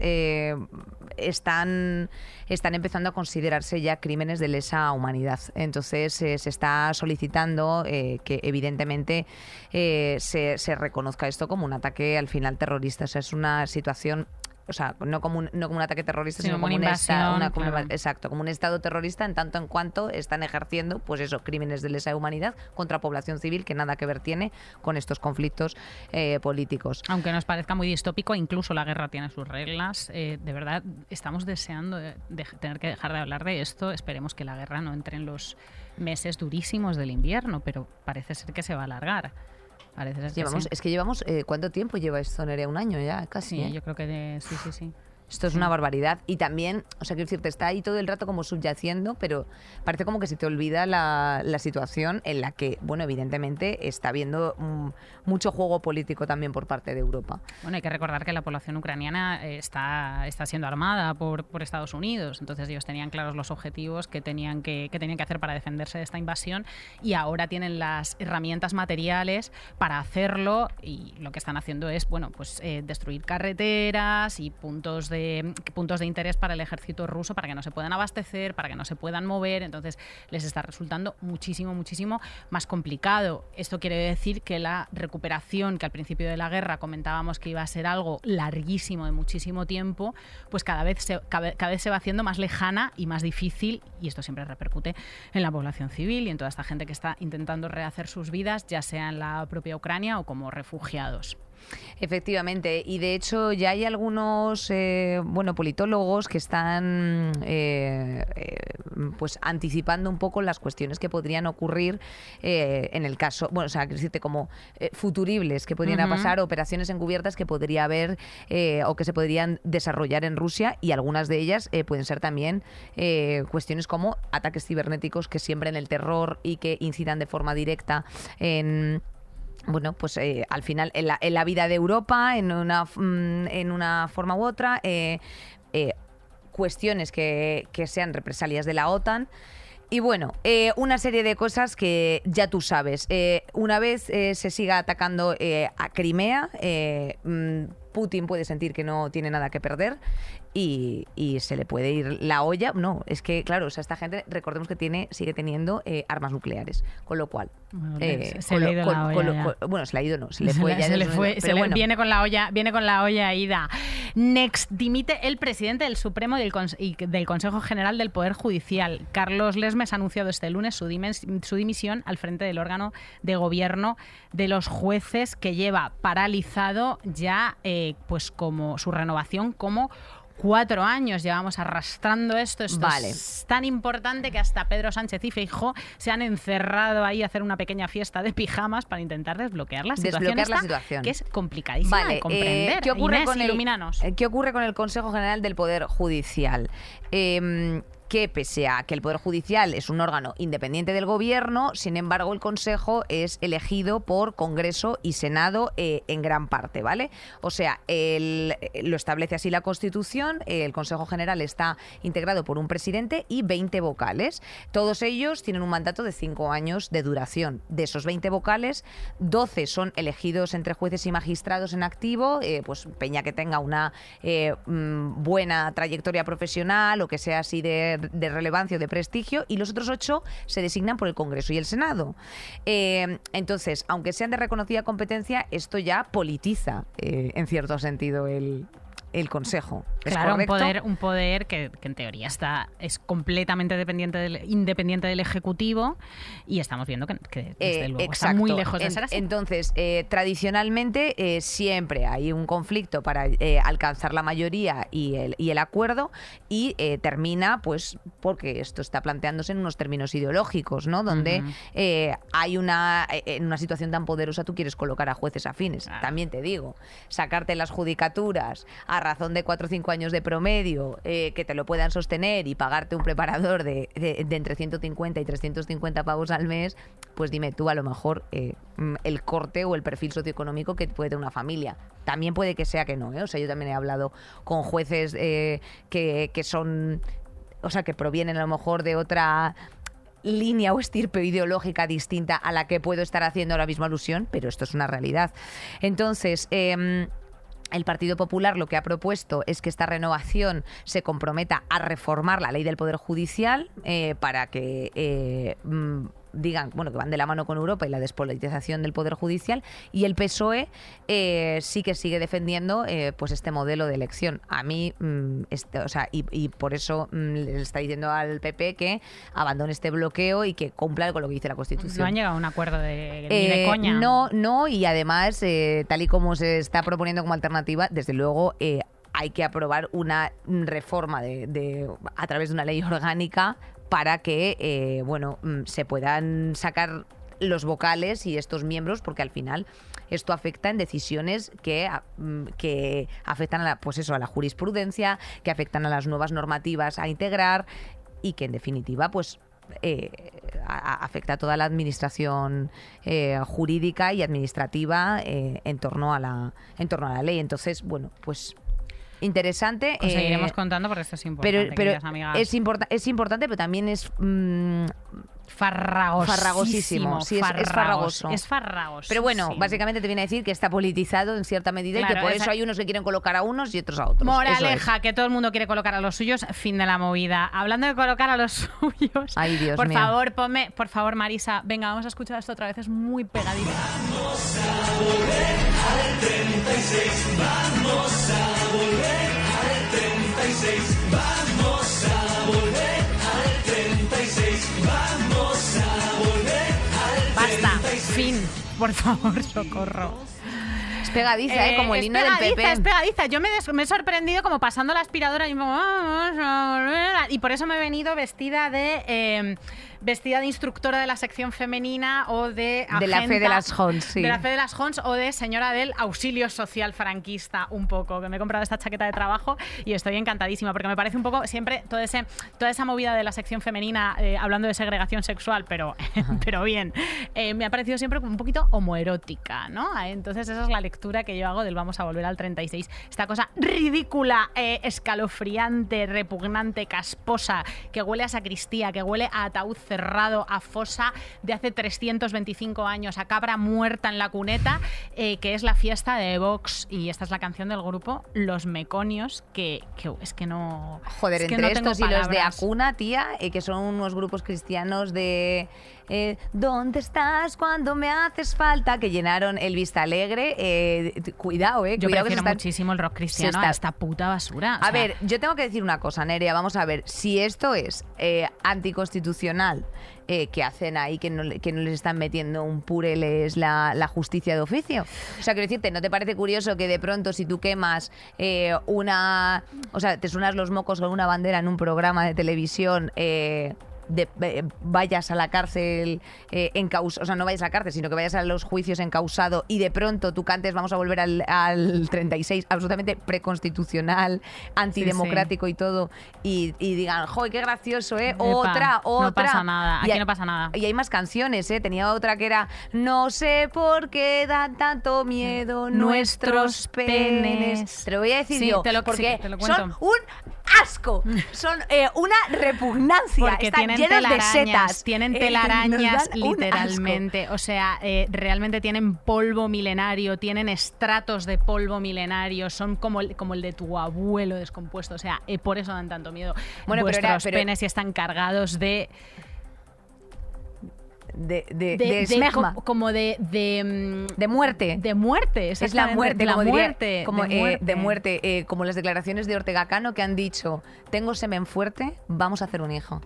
B: están, están empezando a considerarse ya crímenes de lesa humanidad. Entonces eh, se está solicitando eh, que evidentemente eh, se, se reconozca esto como un ataque al final terrorista. O sea, es una situación... O sea, no como un, no como un ataque terrorista,
A: Sino
B: sino,
A: como una
B: un esta-
A: invasión,
B: una- como una-
A: claro.
B: exacto, como un estado terrorista en tanto en cuanto están ejerciendo, pues eso, crímenes de lesa humanidad contra población civil que nada que ver tiene con estos conflictos eh, políticos.
A: Aunque nos parezca muy distópico, incluso la guerra tiene sus reglas. eh, de verdad, estamos deseando de- de- tener que dejar de hablar de esto. Esperemos que la guerra no entre en los meses durísimos del invierno, pero parece ser que se va a alargar. Parece ser que
B: Llevamos,
A: sí.
B: Es que llevamos, eh, ¿cuánto tiempo lleva esto, Nerea? Un año ya, casi.
A: Sí,
B: ¿eh?
A: yo creo que de- sí, sí, sí.
B: Esto es una barbaridad. Y también, o sea, quiero decirte, está ahí todo el rato como subyaciendo, pero parece como que se te olvida la, la situación en la que, bueno, evidentemente está habiendo mm, mucho juego político también por parte de Europa.
A: Bueno, hay que recordar que la población ucraniana eh, está, está siendo armada por, por Estados Unidos, entonces ellos tenían claros los objetivos que tenían que, que tenían que hacer para defenderse de esta invasión y ahora tienen las herramientas materiales para hacerlo y lo que están haciendo es, bueno, pues eh, destruir carreteras y puntos de, puntos de interés para el ejército ruso para que no se puedan abastecer, para que no se puedan mover, entonces les está resultando muchísimo, muchísimo más complicado. Esto quiere decir que la recuperación, que al principio de la guerra comentábamos que iba a ser algo larguísimo de muchísimo tiempo, pues cada vez se, cada, cada vez se va haciendo más lejana y más difícil y esto siempre repercute en la población civil y en toda esta gente que está intentando rehacer sus vidas, ya sea en la propia Ucrania o como refugiados.
B: Efectivamente, y de hecho ya hay algunos eh, bueno politólogos que están eh, eh, pues anticipando un poco las cuestiones que podrían ocurrir eh, en el caso, bueno, o sea, decirte como futuribles que podrían pasar, operaciones encubiertas que podría haber o que se podrían desarrollar en Rusia y algunas de ellas eh, pueden ser también eh, cuestiones como ataques cibernéticos que siembren el terror y que incidan de forma directa en bueno, pues eh, al final en la, vida de Europa, en una, mm, en una forma u otra, eh, eh, cuestiones que, que sean represalias de la OTAN. Y bueno, una serie de cosas que ya tú sabes. Una vez se siga atacando a Crimea, mm, Putin puede sentir que no tiene nada que perder y, y se le puede ir la olla. No, es que, claro, o sea, esta gente, recordemos que tiene, sigue teniendo eh, armas nucleares, con lo cual.
A: Bueno, se- se le ha ido
B: bueno, se le ha no, se le (laughs)
A: Se
B: fue
A: le-
B: ya.
A: se le
B: desde-
A: fue-
B: pero
A: se le-
B: bueno.
A: viene con la olla, viene con la olla ida. Next dimite el presidente del Supremo y del, Cons- y del Consejo General del Poder Judicial. Carlos Lesmes ha anunciado este lunes su dimisión al frente del órgano de gobierno de los jueces que lleva paralizado ya eh, pues como su renovación como cuatro años llevamos arrastrando esto. Esto
B: Vale.
A: es tan importante que hasta Pedro Sánchez y Feijóo se han encerrado ahí a hacer una pequeña fiesta de pijamas para intentar desbloquear la situación.
B: Desbloquear la situación.
A: Que es complicadísima
B: Vale,
A: de
B: eh,
A: comprender.
B: ¿qué, ocurre
A: Inés,
B: con el, eh, ¿Qué ocurre con el Consejo General del Poder Judicial? Eh, que pese a que el Poder Judicial es un órgano independiente del gobierno, sin embargo el Consejo es elegido por Congreso y Senado eh, en gran parte, ¿vale? O sea, eh, lo establece así la Constitución, eh, el Consejo General está integrado por un presidente y 20 vocales. Todos ellos tienen un mandato de 5 años de duración. De esos 20 vocales, 12 son elegidos entre jueces y magistrados en activo, pues peña que tenga una mm, buena trayectoria profesional o que sea así de, de relevancia o de prestigio, y los otros 8 se designan por el Congreso y el Senado. Eh, entonces, aunque sean de reconocida competencia, esto ya politiza, eh, en cierto sentido, el, el Consejo. ¿Es
A: Claro, un poder, un poder que, que en teoría está es completamente dependiente del, independiente del Ejecutivo y estamos viendo que, que desde
B: Eh,
A: luego está muy lejos de ser así.
B: Entonces, eh, tradicionalmente eh, siempre hay un conflicto para alcanzar la mayoría y el, y el acuerdo y termina, pues, porque esto está planteándose en unos términos ideológicos, ¿no? Donde hay una, en una situación tan poderosa tú quieres colocar a jueces afines.
A: Claro.
B: También te digo, sacarte las judicaturas a razón de 4 o 5 años de promedio, eh, que te lo puedan sostener y pagarte un preparador de, de- de entre 150 y 350 pavos al mes, pues dime tú a lo mejor eh, mm, el corte o el perfil socioeconómico que puede tener una familia. También puede que sea que no, ¿eh? O sea, yo también he hablado con jueces que, que son, o sea, que provienen a lo mejor de otra línea o estirpe ideológica distinta a la que puedo estar haciendo ahora mismo alusión, pero esto es una realidad. Entonces, em, el Partido Popular lo que ha propuesto es que esta renovación se comprometa a reformar la ley del Poder Judicial eh, para que eh, mm, digan bueno que van de la mano con Europa y la despolitización del Poder Judicial y el PSOE eh, sí que sigue defendiendo eh, pues este modelo de elección. A mí, mm, este- o sea, y, y por eso mm, le está diciendo al PP que abandone este bloqueo y que cumpla con lo que dice la Constitución.
A: no han llegado a un acuerdo de, ni de
B: Eh,
A: coña.
B: No, no, y además, eh, tal y como se está proponiendo como alternativa, desde luego hay que aprobar una reforma de, de- a través de una ley orgánica para que, eh, bueno, mm, se puedan sacar los vocales y estos miembros, porque al final esto afecta en decisiones que, a- mm, que afectan a la, pues eso, a la jurisprudencia, que afectan a las nuevas normativas a integrar y que en definitiva, pues eh, afecta a toda la administración eh, jurídica y administrativa en torno a la en torno a la ley. Entonces, bueno, pues interesante.
A: Os
B: eh,
A: seguiremos contando porque esto es importante,
B: pero
A: amigas.
B: es importante, pero también es mm,
A: farragosísimo.
B: farragosísimo, sí, es- es
A: farragos,
B: farragoso.
A: Es farragoso.
B: pero bueno, básicamente te viene a decir que está politizado en cierta medida y que por
A: esa-
B: eso hay unos que quieren colocar a unos y otros a otros. Eso es.
A: Moraleja, que todo el mundo quiere colocar a los suyos, fin de la movida. Hablando de colocar a los (laughs) suyos,
B: Ay, Dios
A: por
B: mío.
A: favor, ponme, por favor, Marisa, venga, vamos a escuchar esto otra vez, es muy pegadiza. Basta, fin, por favor, (laughs) socorro.
B: Es pegadiza, ¿eh? como el himno del
A: pegadiza,
B: PP.
A: Es pegadiza. Yo me, des- me he sorprendido como pasando la aspiradora y, como, "Vamos a volver a-". y por eso me he venido vestida de eh, vestida de instructora de la sección femenina o de
B: De la fe de las Hons, sí.
A: de la fe de las Hons o de señora del auxilio social franquista un poco que me he comprado esta chaqueta de trabajo y estoy encantadísima porque me parece un poco siempre todo ese, toda esa movida de la sección femenina eh, hablando de segregación sexual pero (laughs) pero bien eh, me ha parecido siempre como un poquito homoerótica ¿no? entonces esa es la lectura lectura que yo hago del vamos a volver al 36. Esta cosa ridícula, eh, escalofriante, repugnante, casposa, que huele a sacristía, que huele a ataúd cerrado, a fosa de hace 325 años, a cabra muerta en la cuneta, eh, que es la fiesta de Vox. Y esta es la canción del grupo Los Meconios, que, que es que no...
B: Joder,
A: es que
B: entre
A: no tengo
B: estos y los de. Acuna, tía, eh, que son unos grupos cristianos de eh, ¿Dónde estás cuando me haces falta? Que llenaron el Vista Alegre. eh, cuidado, eh.
A: Yo
B: cuidado que
A: prefiero
B: están-
A: muchísimo el rock cristiano
B: está-
A: a esta puta basura.
B: A
A: sea,
B: ver, yo tengo que decir una cosa, Nerea. Vamos a ver. Si esto es eh, anticonstitucional, eh, que hacen ahí que no, que no les están metiendo un pureles la, la justicia de oficio. O sea, quiero decirte, ¿no te parece curioso que de pronto si tú quemas eh, una... O sea, te suenas los mocos con una bandera en un programa de televisión... eh, de- eh, vayas a la cárcel eh, encaus- o sea, no vayas a la cárcel, sino que vayas a los juicios encausado y de pronto tú cantes vamos a volver al, al 36, absolutamente preconstitucional, antidemocrático y todo, y, y digan, ¡joder, qué gracioso, eh!
A: Epa,
B: otra,
A: no
B: otra.
A: pasa nada, aquí
B: hay-
A: no pasa nada.
B: Y hay más canciones, ¿eh? Tenía otra que era No sé por qué dan tanto miedo nuestros
A: Nuestros
B: penes.
A: penes.
B: Te lo voy a decir
A: Sí,
B: yo,
A: te lo-
B: porque
A: sí, te lo
B: son un asco, son eh, una repugnancia,
A: Porque
B: están
A: tienen
B: llenos de setas.
A: tienen
B: Eh,
A: telarañas
B: un
A: literalmente. O sea, eh, realmente tienen polvo milenario, tienen estratos de polvo milenario, son como el, como el de tu abuelo descompuesto. O sea, eh, por eso dan tanto miedo.
B: Bueno, pero
A: Vuestros
B: era- pero-
A: penes y están cargados de
B: De, de,
A: de, como de de, mm,
B: de muerte.
A: de muerte.
B: es la muerte,
A: la
B: como diría-
A: muerte,
B: como,
A: de
B: eh,
A: muerte.
B: de muerte, eh, como las declaraciones de Ortega Cano que han dicho, tengo semen fuerte, vamos a hacer un hijo.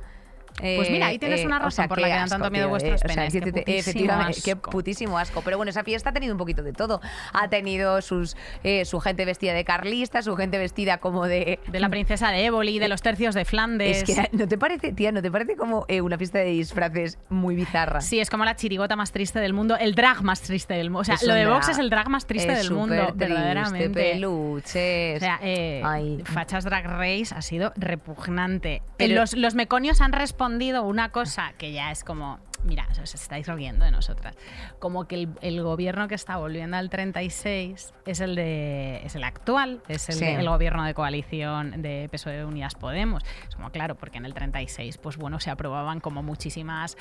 A: Pues mira, ahí tienes una
B: o
A: razón por la que dan tanto miedo
B: tío,
A: vuestros
B: o sea,
A: penes, qué
B: efectivamente, qué
A: asco.
B: putísimo asco. Pero bueno, esa fiesta ha tenido un poquito de todo. Ha tenido sus eh, su gente vestida de carlista, su gente vestida como de...
A: De la princesa de Éboli, de los tercios de Flandes.
B: Es que, ¿no te parece, tía, no te parece como eh, una fiesta de disfraces muy bizarra?
A: Sí, es como la chirigota más triste del mundo, el drag más triste del mundo. O sea,
B: Es
A: lo de Vox es el drag más triste del mundo,
B: triste,
A: verdaderamente.
B: peluches.
A: O sea, eh. Fachas Drag Race ha sido repugnante.
B: Pero-
A: los, los meconios han respondido una cosa que ya es como, mira, os estáis riendo de nosotras, como que el, el gobierno que está volviendo al 36 es el de es el actual, es el,
B: Sí.
A: de- el gobierno de coalición de PSOE Unidas Podemos. Es como claro, porque en el 36 pues bueno, se aprobaban como muchísimas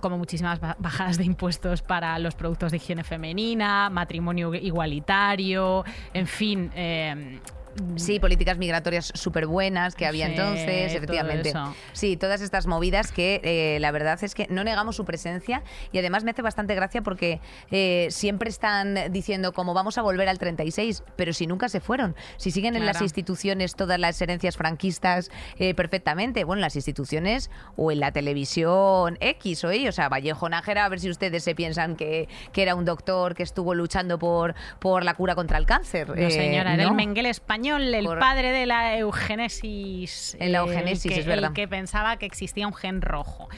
A: como muchísimas ba- bajadas de impuestos para los productos de higiene femenina, matrimonio igualitario, en fin, eh,
B: Sí, políticas migratorias súper buenas que había
A: Sí,
B: entonces, efectivamente. Sí, todas estas movidas que eh, la verdad es que no negamos su presencia y además me hace bastante gracia porque eh, siempre están diciendo como vamos a volver al 36, pero si nunca se fueron, si siguen en las instituciones todas las herencias franquistas eh, perfectamente, bueno, en las instituciones o en la televisión X o Y, o sea, Vallejo Nájera, a ver si ustedes se piensan que, que era un doctor que estuvo luchando por, por la cura contra el cáncer.
A: No, señora, era
B: no.
A: el Mengele español, el
B: Por-
A: padre de la eugenesis.
B: En la
A: eh,
B: eugenesis,
A: el que,
B: es verdad.
A: El que pensaba que existía un gen rojo.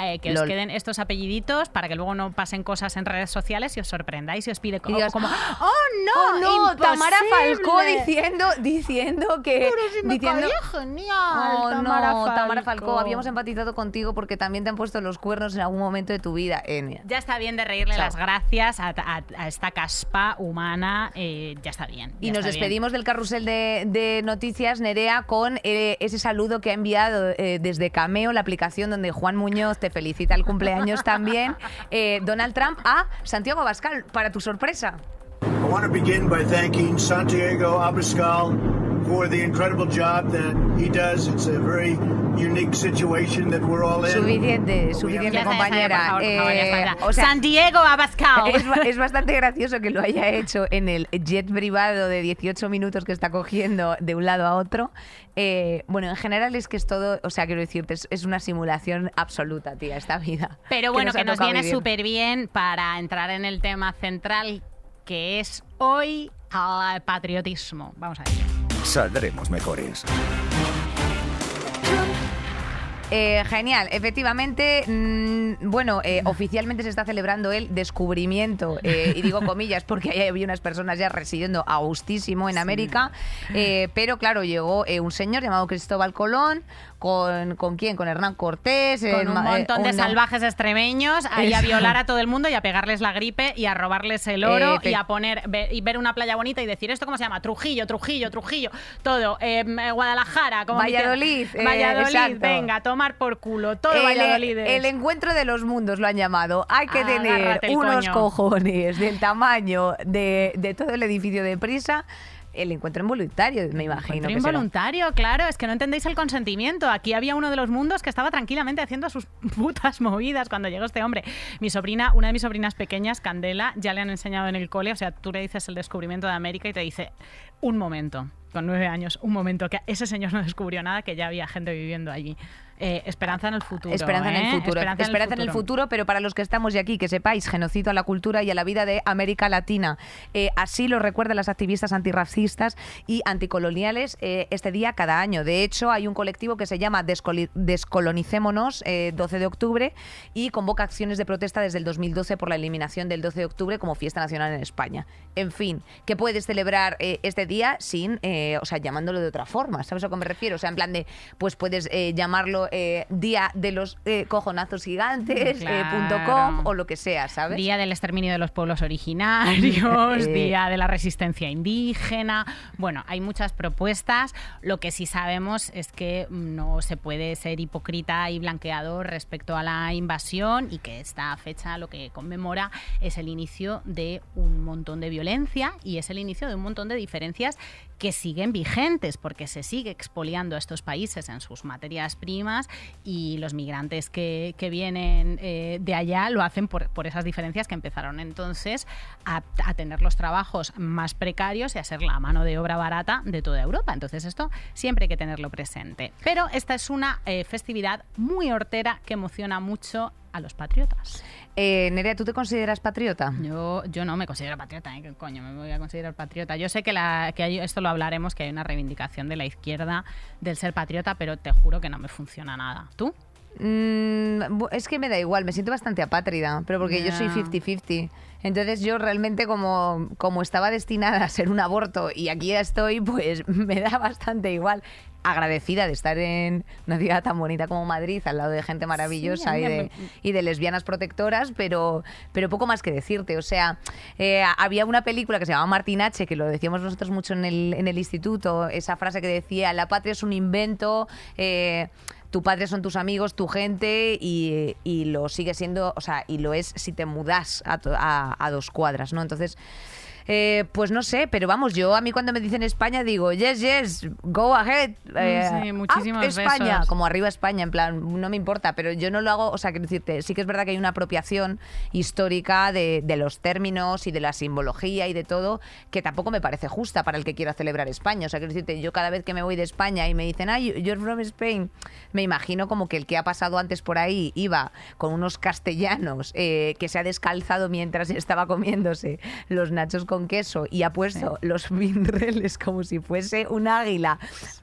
A: Eh, que os queden estos apelliditos para que luego no pasen cosas en redes sociales y os sorprendáis y os pide co-
B: Y digas,
A: como,
B: ¡Ah!
A: ¡Oh,
B: Oh,
A: no!
B: no, Tamara Falcó
A: imposible".
B: diciendo, diciendo que. diciendo,
A: genial,
B: Oh,
A: Tamara
B: no, Tamara
A: Falcó.
B: Habíamos empatizado contigo porque también te han puesto los cuernos en algún momento de tu vida.
A: Ya está bien de reírle
B: Chao.
A: las gracias a, a- a esta caspa humana. eh, ya está bien.
B: y nos
A: está bien.
B: despedimos del carrusel de, de noticias, Nerea, con eh, ese saludo que ha enviado eh, desde Cameo, la aplicación donde Juan Muñoz te felicita el cumpleaños también, eh, Donald Trump a Santiago Abascal, para tu sorpresa.
D: I want to begin by thanking Santiago Abascal for the incredible job that he does. It's a very unique situation that we're all in.
B: Suficiente, suficiente,
A: Ya está, ya está, ya,
B: compañera.
A: por favor, por favor, ya está,
B: Eh, o sea,
A: San Diego Abascal.
B: Es, es bastante gracioso que lo haya hecho en el jet privado de 18 minutos que está cogiendo de un lado a otro. Eh, bueno, en general es que es todo, o sea, quiero decirte, es, es una simulación absoluta, tía, esta vida.
A: Pero bueno, que nos,
B: tocado
A: viene
B: vivir.
A: súper bien para entrar en el tema central, que es hoy al patriotismo. Vamos a ver.
C: Saldremos mejores.
B: Eh, genial, efectivamente, mm, bueno, eh, oficialmente se está celebrando el descubrimiento, eh, y digo (laughs) comillas porque ahí había unas personas ya residiendo a gustísimo en América, eh, pero claro, llegó eh, un señor llamado Cristóbal Colón, con, ¿con quién? Con Hernán Cortés.
A: Con
B: eh,
A: un
B: eh,
A: montón de salvajes extremeños ahí a violar a todo el mundo y a pegarles la gripe y a robarles el oro
B: Eh,
A: y a poner ve- y ver una playa bonita y decir esto cómo se llama Trujillo Trujillo Trujillo todo eh, Guadalajara como
B: Valladolid, eh,
A: Valladolid venga tomar por culo todo
B: El,
A: Valladolid es.
B: el encuentro de los mundos lo han llamado. Hay que tener
A: Agárrate el
B: unos
A: coño.
B: cojones del tamaño de, de todo el edificio de prisa. El encuentro involuntario, me imagino. Será.
A: involuntario, claro, es que no entendéis el consentimiento. Aquí había uno de los mundos que estaba tranquilamente haciendo sus (laughs) putas movidas cuando llegó este hombre. Mi sobrina, una de mis sobrinas pequeñas, Candela, ya le han enseñado en el cole, o sea, tú le dices el descubrimiento de América y te dice, un momento, con nueve años, un momento, que ese señor no descubrió nada, que ya había gente viviendo allí. Eh, esperanza en el futuro.
B: Esperanza en el
A: ¿eh?
B: futuro.
A: Esperanza,
B: en el futuro, pero para los que estamos de aquí, que sepáis, genocidio a la cultura y a la vida de América Latina. Eh, así lo recuerdan las activistas antirracistas y anticoloniales este día cada año. De hecho, hay un colectivo que se llama Descolonicémonos, eh, 12 de octubre, y convoca acciones de protesta desde el 2012 por la eliminación del 12 de octubre como fiesta nacional en España. En fin, que puedes celebrar este día sin, o sea, llamándolo de otra forma. ¿Sabes a qué me refiero? O sea, en plan de, pues puedes llamarlo eh, Día de los eh, Cojonazos Gigantes, eh, punto
A: Claro.
B: com o lo que sea, ¿sabes?
A: Día del exterminio de los pueblos originarios, (laughs) día de la resistencia indígena. Bueno, hay muchas propuestas. Lo que sí sabemos es que no se puede ser hipócrita y blanqueador respecto a la invasión y que esta fecha lo que conmemora es el inicio de un montón de violencia y es el inicio de un montón de diferencias que siguen vigentes porque se sigue expoliando a estos países en sus materias primas y los migrantes que, que vienen eh, de allá lo hacen por, por esas diferencias que empezaron entonces a, tener los trabajos más precarios y a ser la mano de obra barata de toda Europa. Entonces esto siempre hay que tenerlo presente. Pero esta es una eh, festividad muy hortera que emociona mucho a los patriotas.
B: Eh, Nerea, ¿tú te consideras patriota?
A: Yo, yo no me considero patriota, ¿eh? ¿Qué coño me voy a considerar patriota? Yo sé que, la, que hay, esto lo hablaremos, que hay una reivindicación de la izquierda del ser patriota, pero te juro que no me funciona nada. ¿Tú?
B: Mm, es que me da igual, me siento bastante apátrida, pero porque yo soy
A: Ya.
B: 50-50. Entonces yo realmente como, como estaba destinada a ser un aborto y aquí ya estoy, pues (laughs) me da bastante igual. Agradecida de estar en una ciudad tan bonita como Madrid, al lado de gente maravillosa y, de,
A: me-
B: y de lesbianas protectoras, pero, pero poco más que decirte. O sea, eh, había una película que se llamaba Martinache, que lo decíamos nosotros mucho en el, en el instituto, esa frase que decía, la patria es un invento, eh, tu patria son tus amigos, tu gente, y, y lo sigue siendo, o sea, y lo es si te mudas a, to- a- a dos cuadras, ¿no? Entonces... eh, pues no sé, pero vamos, yo a mí cuando me dicen España digo, yes, yes, go ahead. eh,
A: sí,
B: up
A: muchísimos
B: España,
A: besos.
B: como arriba España, en plan, no me importa, pero yo no lo hago, o sea, quiero decirte, sí que es verdad que hay una apropiación histórica de, de los términos y de la simbología y de todo, que tampoco me parece justa para el que quiera celebrar España. O sea, quiero decirte, yo cada vez que me voy de España y me dicen, ay, you're from Spain, me imagino como que el que ha pasado antes por ahí iba con unos castellanos que se ha descalzado mientras estaba comiéndose los nachos con queso y ha puesto los vinreles como si fuese un águila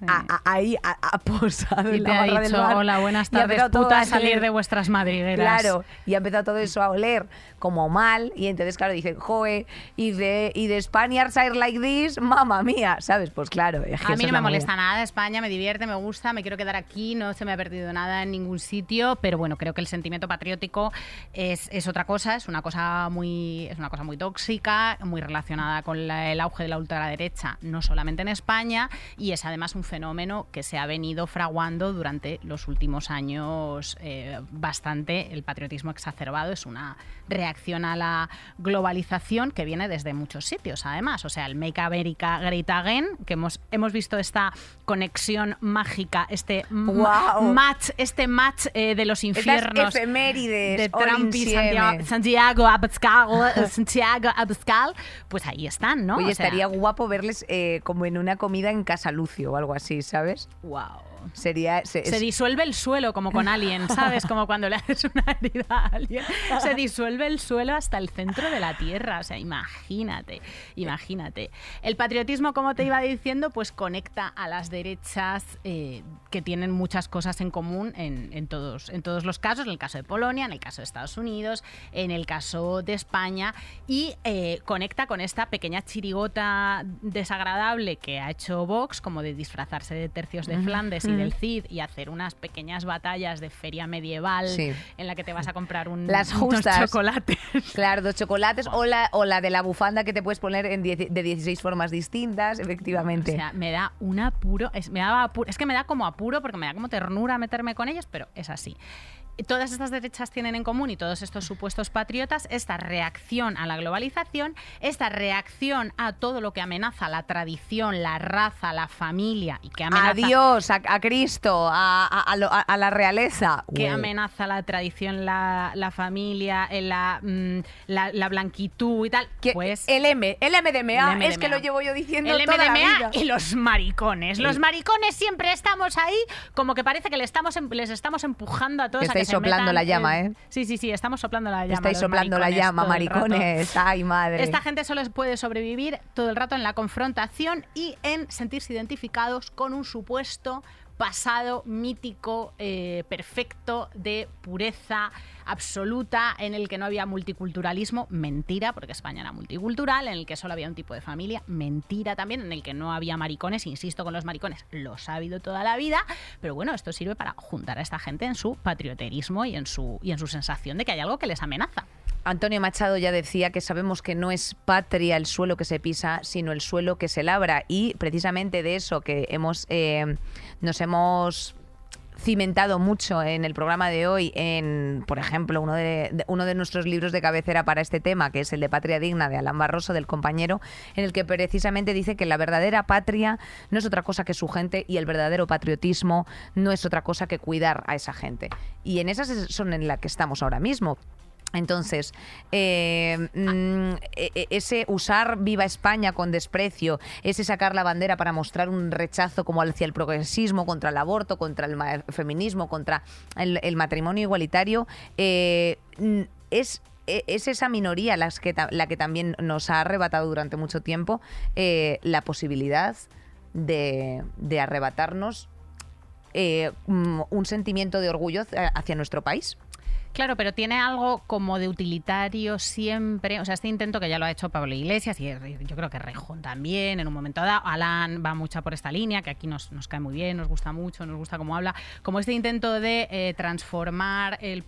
B: a- a- ahí a- a- posado
A: Y
B: en
A: te
B: la
A: ha
B: barra del
A: dicho,
B: bar.
A: hola, buenas
B: ha
A: tardes, puta,
B: a
A: salir de vuestras madrigueras.
B: Claro, y ha empezado todo eso a oler como mal, y entonces, claro, dicen, joe, y de, y de Spaniards are like this, mamma mía, ¿sabes? Pues claro. es que
A: A mí no me molesta
B: movida.
A: nada España, me divierte, me gusta, me quiero quedar aquí, no se me ha perdido nada en ningún sitio, pero bueno, creo que el sentimiento patriótico es, es otra cosa, es una cosa muy es una cosa muy tóxica, muy relacionada con la- el auge de la ultraderecha, no solamente en España, y es además un fenómeno que se ha venido fraguando durante los últimos años eh, bastante. El patriotismo exacerbado es una reacción a la globalización que viene desde muchos sitios, además. O sea, el Make America Great Again, que hemos, hemos visto esta conexión mágica, este match, este match eh, de los
B: Estas
A: infiernos
B: efemérides,
A: de Trump y. Santiago, Santiago Abascal, Santiago Abascal, pues ahí están, ¿no?
B: Oye,
A: O sea,
B: estaría guapo verles eh, como en una comida en Casa Lucio o algo así, ¿sabes?
A: Wow.
B: Sería... se-
A: Se
B: es-
A: disuelve el suelo como con Alien, ¿sabes? Como cuando le haces una herida a alguien. Se disuelve el suelo hasta el centro de la Tierra. O sea, imagínate, imagínate. El patriotismo, como te iba diciendo, pues conecta a las derechas eh, que tienen muchas cosas en común en, en todos, en todos los casos. En el caso de Polonia, en el caso de Estados Unidos, en el caso de España. Y eh, conecta con esta pequeña chirigota desagradable que ha hecho Vox, como de disfrazarse de tercios de Flandes y del Cid y hacer unas pequeñas batallas de feria medieval
B: Sí.
A: en la que te vas a comprar un,
B: Las
A: unos
B: justas.
A: chocolates. (laughs)
B: Claro, dos chocolates o la, o la de la bufanda que te puedes poner en dieci- de 16 formas distintas, efectivamente.
A: O sea, me da un apuro, es, me daba apuro, es que me da como apuro porque me da como ternura meterme con ellos, pero es así. Todas estas derechas tienen en común y todos estos supuestos patriotas esta reacción a la globalización, esta reacción a todo lo que amenaza la tradición, la raza, la familia y que amenaza,
B: a Dios, a, a Cristo, a, a- a lo- a- a la realeza.
A: que amenaza la tradición, la, la familia, eh, la, mm, la, la blanquitud y tal.
B: Que-
A: pues
B: el M, el MDMA,
A: El
B: es que
A: MDMA.
B: lo llevo yo diciendo
A: el
B: toda la
A: MDMA
B: vida.
A: y los maricones. Los maricones siempre estamos ahí, como que parece que le estamos em- les estamos empujando a todos. a que
B: soplando la llama,
A: en-
B: ¿eh?
A: Sí, sí, sí, estamos soplando la llama.
B: Estáis soplando la llama, maricones. Ay, madre.
A: Esta gente solo puede sobrevivir todo el rato en la confrontación y en sentirse identificados con un supuesto pasado mítico, eh, perfecto, de pureza absoluta, en el que no había multiculturalismo, mentira, porque España era multicultural, en el que solo había un tipo de familia, mentira también, en el que no había maricones, insisto con los maricones, los ha habido toda la vida, pero bueno, esto sirve para juntar a esta gente en su patrioterismo y en su, y en su sensación de que hay algo que les amenaza.
B: Antonio Machado ya decía que sabemos que no es patria el suelo que se pisa, sino el suelo que se labra. Y precisamente de eso que hemos eh, nos hemos cimentado mucho en el programa de hoy en, por ejemplo, uno de, de- uno de nuestros libros de cabecera para este tema, que es el de Patria Digna de Alan Barroso, del compañero, en el que precisamente dice que la verdadera patria no es otra cosa que su gente y el verdadero patriotismo no es otra cosa que cuidar a esa gente. Y en esas es- son en la que estamos ahora mismo. Entonces, eh, mm, e- e- ese usar Viva España con desprecio, ese sacar la bandera para mostrar un rechazo como hacia el progresismo, contra el aborto, contra el feminismo, contra el, matrimonio igualitario, eh, es e- es esa minoría la que también nos ha arrebatado durante mucho tiempo eh, la posibilidad de, arrebatarnos mm, un sentimiento de orgullo hacia nuestro país.
A: Claro, pero tiene algo como de utilitario siempre. O sea, este intento que ya lo ha hecho Pablo Iglesias y yo creo que Rejón también en un momento dado. Alan va mucho por esta línea, que aquí nos, nos cae muy bien, nos gusta mucho, nos gusta cómo habla. Como este intento de eh, transformar el,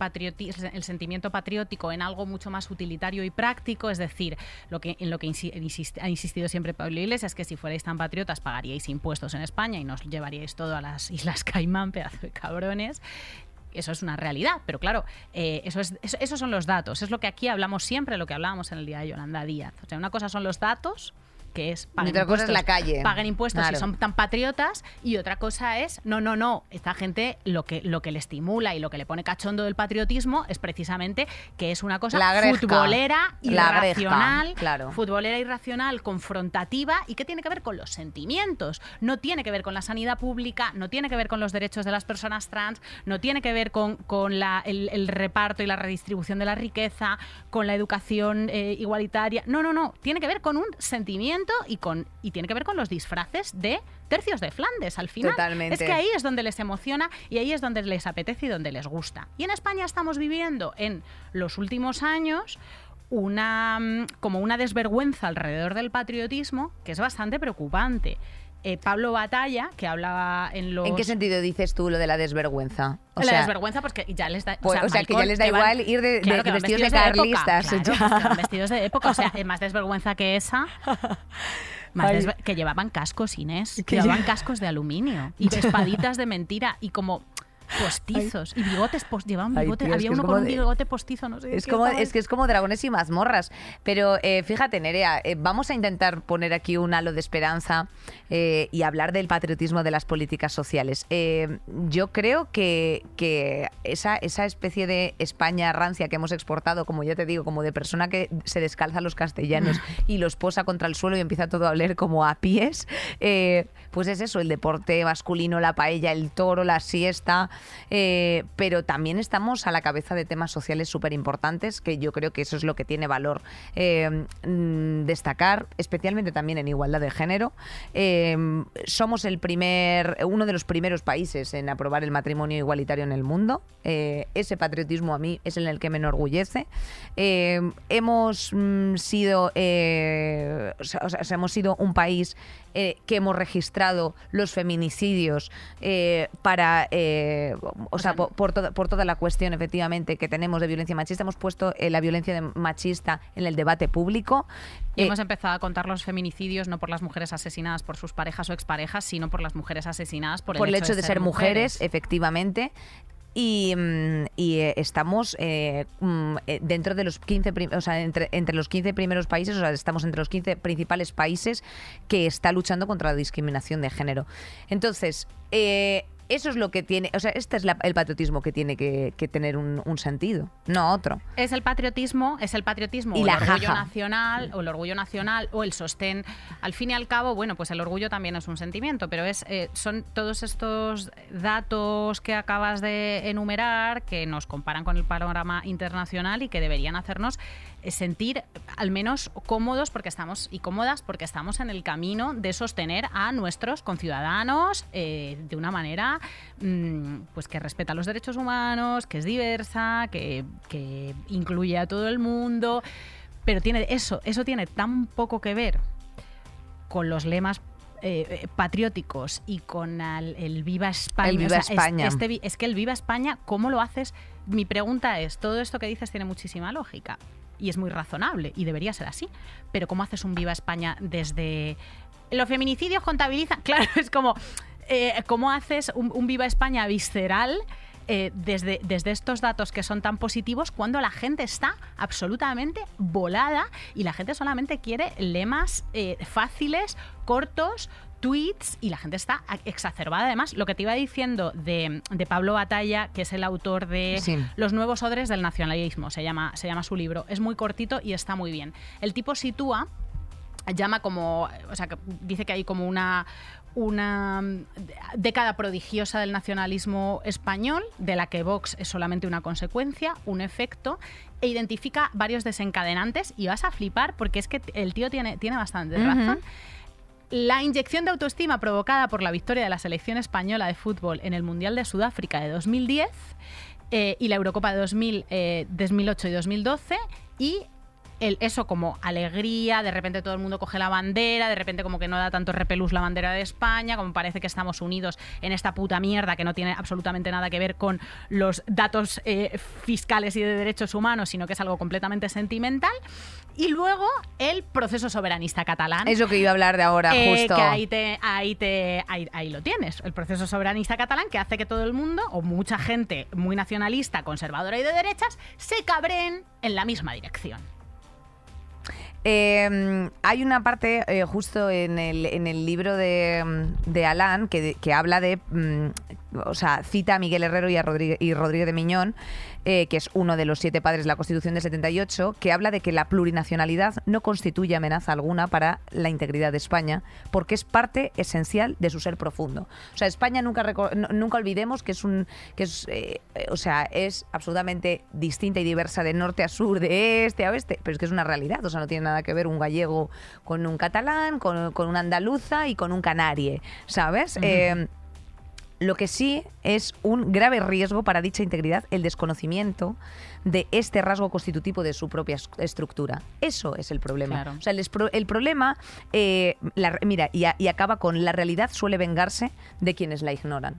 A: el sentimiento patriótico en algo mucho más utilitario y práctico. Es decir, lo que, en lo que ha insistido siempre Pablo Iglesias, que si fuerais tan patriotas pagaríais impuestos en España y nos llevaríais todo a las Islas Caimán, pedazo de cabrones eso es una realidad, pero claro, eh, eso es, eso- esos son los datos. Es lo que aquí hablamos siempre, lo que hablábamos en el día de Yolanda Díaz. O sea, una cosa son los datos que es paguen
B: otra cosa es
A: impuestos,
B: la calle.
A: paguen impuestos
B: Claro.
A: y son tan patriotas y otra cosa es no no no esta gente lo que lo que le estimula y lo que le pone cachondo del patriotismo es precisamente que es una cosa
B: La
A: futbolera
B: La
A: irracional
B: claro.
A: futbolera irracional, confrontativa y que tiene que ver con los sentimientos. No tiene que ver con la sanidad pública, no tiene que ver con los derechos de las personas trans, no tiene que ver con, con la- el, el reparto y la redistribución de la riqueza, con la educación eh, igualitaria. No, no, no. Tiene que ver con un sentimiento y, con, y tiene que ver con los disfraces de tercios de Flandes al final.
B: Totalmente.
A: Es que ahí es donde les emociona y ahí es donde les apetece y donde les gusta. Y en España estamos viviendo en los últimos años una mm, como una desvergüenza alrededor del patriotismo que es bastante preocupante. Eh, Pablo Batalla, que hablaba en los...
B: ¿En qué sentido dices tú lo de la desvergüenza? O
A: la
B: sea,
A: desvergüenza, pues que ya les da.
B: Pues, o sea, que ya les da
A: van-
B: igual ir de-
A: Claro, van
B: vestidos de
A: época,
B: carlistas,
A: claro, pues van vestidos de época. O sea, eh, más desvergüenza que esa. (laughs) Más
B: Ay.
A: desver- que llevaban cascos, Inés.
B: Que
A: llevaban cascos de aluminio y espaditas de mentira. Y como. Postizos y bigotes post llevaban
B: Ay,
A: bigote,
B: tío, es
A: había uno con un
B: de-
A: bigote postizo, no sé.
B: Es como,
A: estaba-
B: es que es como dragones y mazmorras. Pero eh, fíjate, Nerea, eh, vamos a intentar poner aquí un halo de esperanza eh, y hablar del patriotismo de las políticas sociales. Yo creo que, que esa, esa especie de España rancia que hemos exportado, como ya te digo, como de persona que se descalza a los castellanos (laughs) y los posa contra el suelo y empieza todo a oler como a pies, pues es eso, el deporte masculino, la paella, el toro, la siesta, eh, pero también estamos a la cabeza de temas sociales súper importantes, que yo creo que eso es lo que tiene valor eh, mm, destacar, especialmente también en igualdad de género. Eh, somos el primer, uno de los primeros países en aprobar el matrimonio igualitario en el mundo. Ese patriotismo a mí es en el que me enorgullece. Hemos mm, sido, hemos sido un país que hemos registrado los feminicidios para, eh, o sea, por, por toda, por toda la cuestión efectivamente que tenemos de violencia machista, hemos puesto eh, la violencia de- machista en el debate público.
A: Y
B: Eh,
A: hemos empezado a contar los feminicidios no por las mujeres asesinadas por sus parejas o exparejas, sino por las mujeres asesinadas por,
B: por el hecho de ser mujeres, efectivamente. Y, mm, y, eh, estamos eh, mm, eh, dentro de los 15, prim- o sea, entre, entre los 15 primeros países, o sea, estamos entre los 15 principales países que está luchando contra la discriminación de género. Entonces, eh, eso es lo que tiene, o sea, este es la- el patriotismo que tiene que, que tener un, un sentido, no otro.
A: Es el patriotismo, es el patriotismo
B: Y
A: o
B: la
A: el orgullo
B: jaja.
A: nacional o el orgullo nacional o el sostén. Al fin y al cabo, bueno, pues el orgullo también es un sentimiento, pero es eh, son todos estos datos que acabas de enumerar que nos comparan con el panorama internacional y que deberían hacernos sentir al menos cómodos porque estamos y cómodas porque estamos en el camino de sostener a nuestros conciudadanos eh, de una manera mm, pues que respeta los derechos humanos, que es diversa, que, que incluye a todo el mundo, pero tiene eso, eso tiene tan poco que ver con los lemas eh, eh, patrióticos y con el, Viva España.
B: El Viva
A: O sea, es-
B: España.
A: este es que el Viva España, ¿cómo lo haces? Mi pregunta es, todo esto que dices tiene muchísima lógica y es muy razonable y debería ser así, pero ¿cómo haces un Viva España desde... Los feminicidios contabilizan, (laughs) claro, es como, eh, ¿cómo haces un, Viva España visceral? eh, desde, desde estos datos que son tan positivos cuando la gente está absolutamente volada y la gente solamente quiere lemas eh, fáciles, cortos, tweets y la gente está exacerbada. Además, lo que te iba diciendo de, de Pablo Batalla, que es el autor de
B: Sí.
A: Los nuevos odres del nacionalismo, se llama, se llama su libro. Es muy cortito y está muy bien. El tipo sitúa llama como, o sea, dice que hay como una una década prodigiosa del nacionalismo español, de la que Vox es solamente una consecuencia, un efecto, e identifica varios desencadenantes y vas a flipar porque es que el tío tiene, tiene bastante razón. La inyección de autoestima provocada por la victoria de la selección española de fútbol en el Mundial de Sudáfrica de 2010 eh, y la Eurocopa de 2000, eh, 2008 y 2012 y eso como alegría, de repente todo el mundo coge la bandera, de repente como que no da tanto repelús la bandera de España, como parece que estamos unidos en esta puta mierda que no tiene absolutamente nada que ver con los datos eh, fiscales y de derechos humanos, sino que es algo completamente sentimental. Y luego el proceso soberanista catalán.
B: Es lo que iba a hablar de ahora,
A: Eh,
B: justo.
A: que ahí, te, ahí, te, ahí, ahí lo tienes, el proceso soberanista catalán que hace que todo el mundo, o mucha gente muy nacionalista, conservadora y de derechas, se cabreen en la misma dirección.
B: Eh, hay una parte eh, justo en el, en el libro de, mm, de Alan que, que habla de, mm, o sea, cita a Miguel Herrero y a Rodríguez, y Rodríguez de Miñón, eh, que es uno de los siete padres de la Constitución de 78, que habla de que la plurinacionalidad no constituye amenaza alguna para la integridad de España, porque es parte esencial de su ser profundo. O sea, España nunca, nunca olvidemos que es un, que es, eh, o sea, es absolutamente distinta y diversa de norte a sur, de este a oeste, pero es que es una realidad, o sea, no tiene nada que ver un gallego con un catalán, con, con una andaluza y con un canarie, ¿sabes? Eh, lo que sí es un grave riesgo para dicha integridad el desconocimiento de este rasgo constitutivo de su propia es- estructura. Eso es el problema.
A: Claro.
B: O sea, el, el problema, eh, la- mira, y, a- y acaba con la realidad suele vengarse de quienes la ignoran.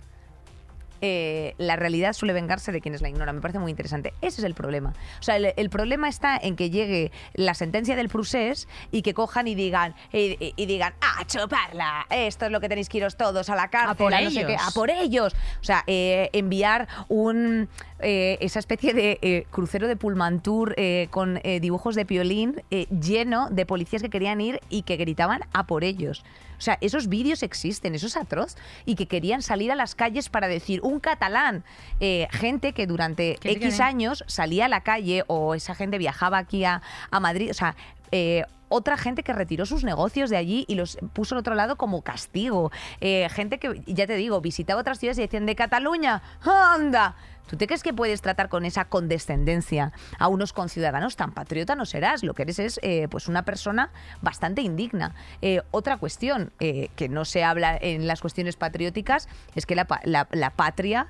B: Eh, la realidad suele vengarse de quienes la ignoran. Me parece muy interesante. Ese es el problema. O sea, el, el problema está en que llegue la sentencia del procés y que cojan y digan, y, y- y digan, ¡ah, chuparla! Esto es lo que tenéis que iros todos a la cárcel,
A: por
B: no sé qué,
A: ellos.
B: a por ellos. O sea, eh, enviar un eh, esa especie de crucero de Pullmantur eh, con dibujos de piolín lleno de policías que querían ir y que gritaban a por ellos. O sea, esos vídeos existen, eso es atroz. Y que querían salir a las calles para decir un catalán. Eh, gente que durante X años salía a la calle o esa gente viajaba aquí a, a Madrid. O sea, eh, otra gente que retiró sus negocios de allí y los puso al otro lado como castigo. Eh, gente que, ya te digo, visitaba otras ciudades y decían de Cataluña, ¡anda! ¿Tú te crees que puedes tratar con esa condescendencia a unos conciudadanos tan patriota no serás? Lo que eres es eh, pues una persona bastante indigna. Eh, otra cuestión eh, que no se habla en las cuestiones patrióticas es que la, la- patria,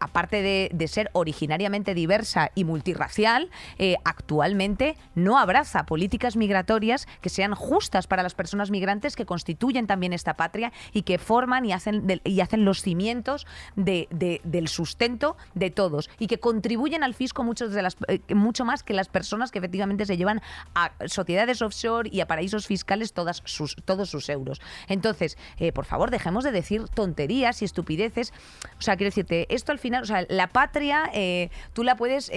B: aparte de, de ser originariamente diversa y multirracial, actualmente no abraza políticas migratorias que sean justas para las personas migrantes que constituyen también esta patria y que forman y hacen, y hacen los cimientos de- del sustento de todos y que contribuyen al fisco muchos de las, eh, mucho más que las personas que efectivamente se llevan a sociedades offshore y a paraísos fiscales todas sus, todos sus euros. Entonces, eh, por favor, dejemos de decir tonterías y estupideces. O sea, quiero decirte, esto al final, o sea, la patria, eh, tú la puedes...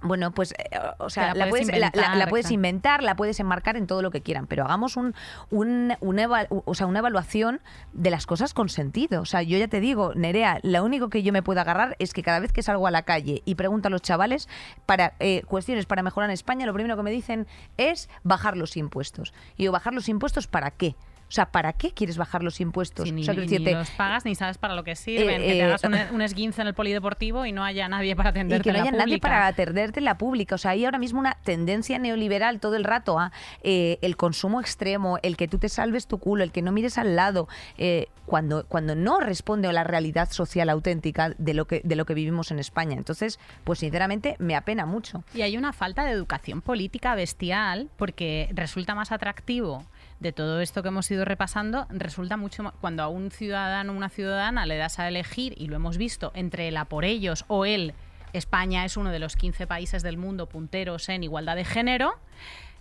B: bueno, pues, eh, o sea,
A: la
B: la,
A: puedes
B: puedes, la- la- la
A: inventar,
B: puedes inventar, la puedes enmarcar en todo lo que quieran, pero hagamos un, un- una, eva- o sea, una evaluación de las cosas con sentido. O sea, yo ya te digo, Nerea, lo único que yo me puedo agarrar es que cada vez que salgo a la calle y pregunto a los chavales para eh, cuestiones para mejorar en España, lo primero que me dicen es bajar los impuestos. Y yo, ¿bajar los impuestos para qué? O sea, ¿para qué quieres bajar los impuestos?
A: Si ni,
B: o sea,
A: ni
B: decirte,
A: los pagas ni sabes para lo que sirven.
B: Eh,
A: que te
B: eh,
A: hagas un, un esguince en el polideportivo y no haya nadie para
B: y
A: atenderte
B: que no
A: la
B: haya nadie para atenderte en la pública. O sea, hay ahora mismo una tendencia neoliberal todo el rato a eh, el consumo extremo, el que tú te salves tu culo, el que no mires al lado, eh, cuando, cuando no responde a la realidad social auténtica de lo, que, de lo que vivimos en España. Entonces, pues sinceramente me apena mucho.
A: Y hay una falta de educación política bestial porque resulta más atractivo de todo esto que hemos ido repasando, resulta mucho más, cuando a un ciudadano o una ciudadana le das a elegir, y lo hemos visto, entre el a por ellos o el España es uno de los 15 países del mundo punteros en igualdad de género,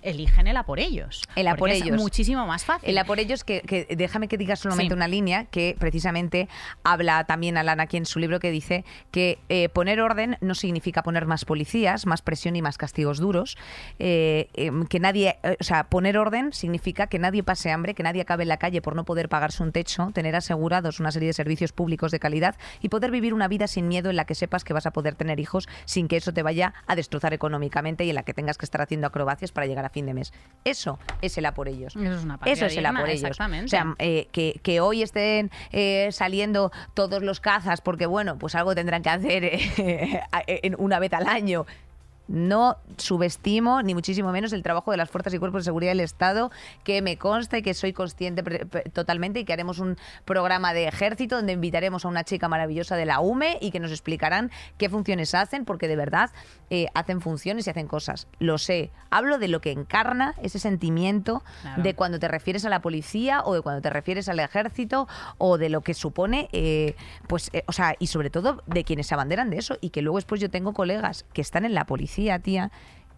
A: eligen el a por ellos.
B: El a por ellos.
A: Es muchísimo más fácil.
B: El a por ellos, que, que déjame que diga solamente
A: Sí.
B: una línea que precisamente habla también Alana aquí en su libro que dice que eh, poner orden no significa poner más policías, más presión y más castigos duros. Eh, em, que nadie, eh, o sea, poner orden significa que nadie pase hambre, que nadie acabe en la calle por no poder pagarse un techo, tener asegurados una serie de servicios públicos de calidad y poder vivir una vida sin miedo en la que sepas que vas a poder tener hijos sin que eso te vaya a destrozar económicamente y en la que tengas que estar haciendo acrobacias para llegar a fin de mes. Eso es el a por ellos.
A: Eso es una
B: Eso es el a por ellos.
A: exactamente.
B: O sea, eh, que, que hoy estén eh, saliendo todos los cazas, porque bueno, pues algo tendrán que hacer (laughs) eh, una vez al año. No subestimo, ni muchísimo menos, el trabajo de las fuerzas y cuerpos de seguridad del Estado, que me consta y que soy consciente totalmente y que haremos un programa de ejército donde invitaremos a una chica maravillosa de la UME y que nos explicarán qué funciones hacen, porque de verdad eh, hacen funciones y hacen cosas. Lo sé. Hablo de lo que encarna ese sentimiento
A: Claro.
B: de cuando te refieres a la policía o de cuando te refieres al ejército o de lo que supone, eh, pues, eh, o sea, y sobre todo de quienes se abanderan de eso y que luego después yo tengo colegas que están en la policía, tía,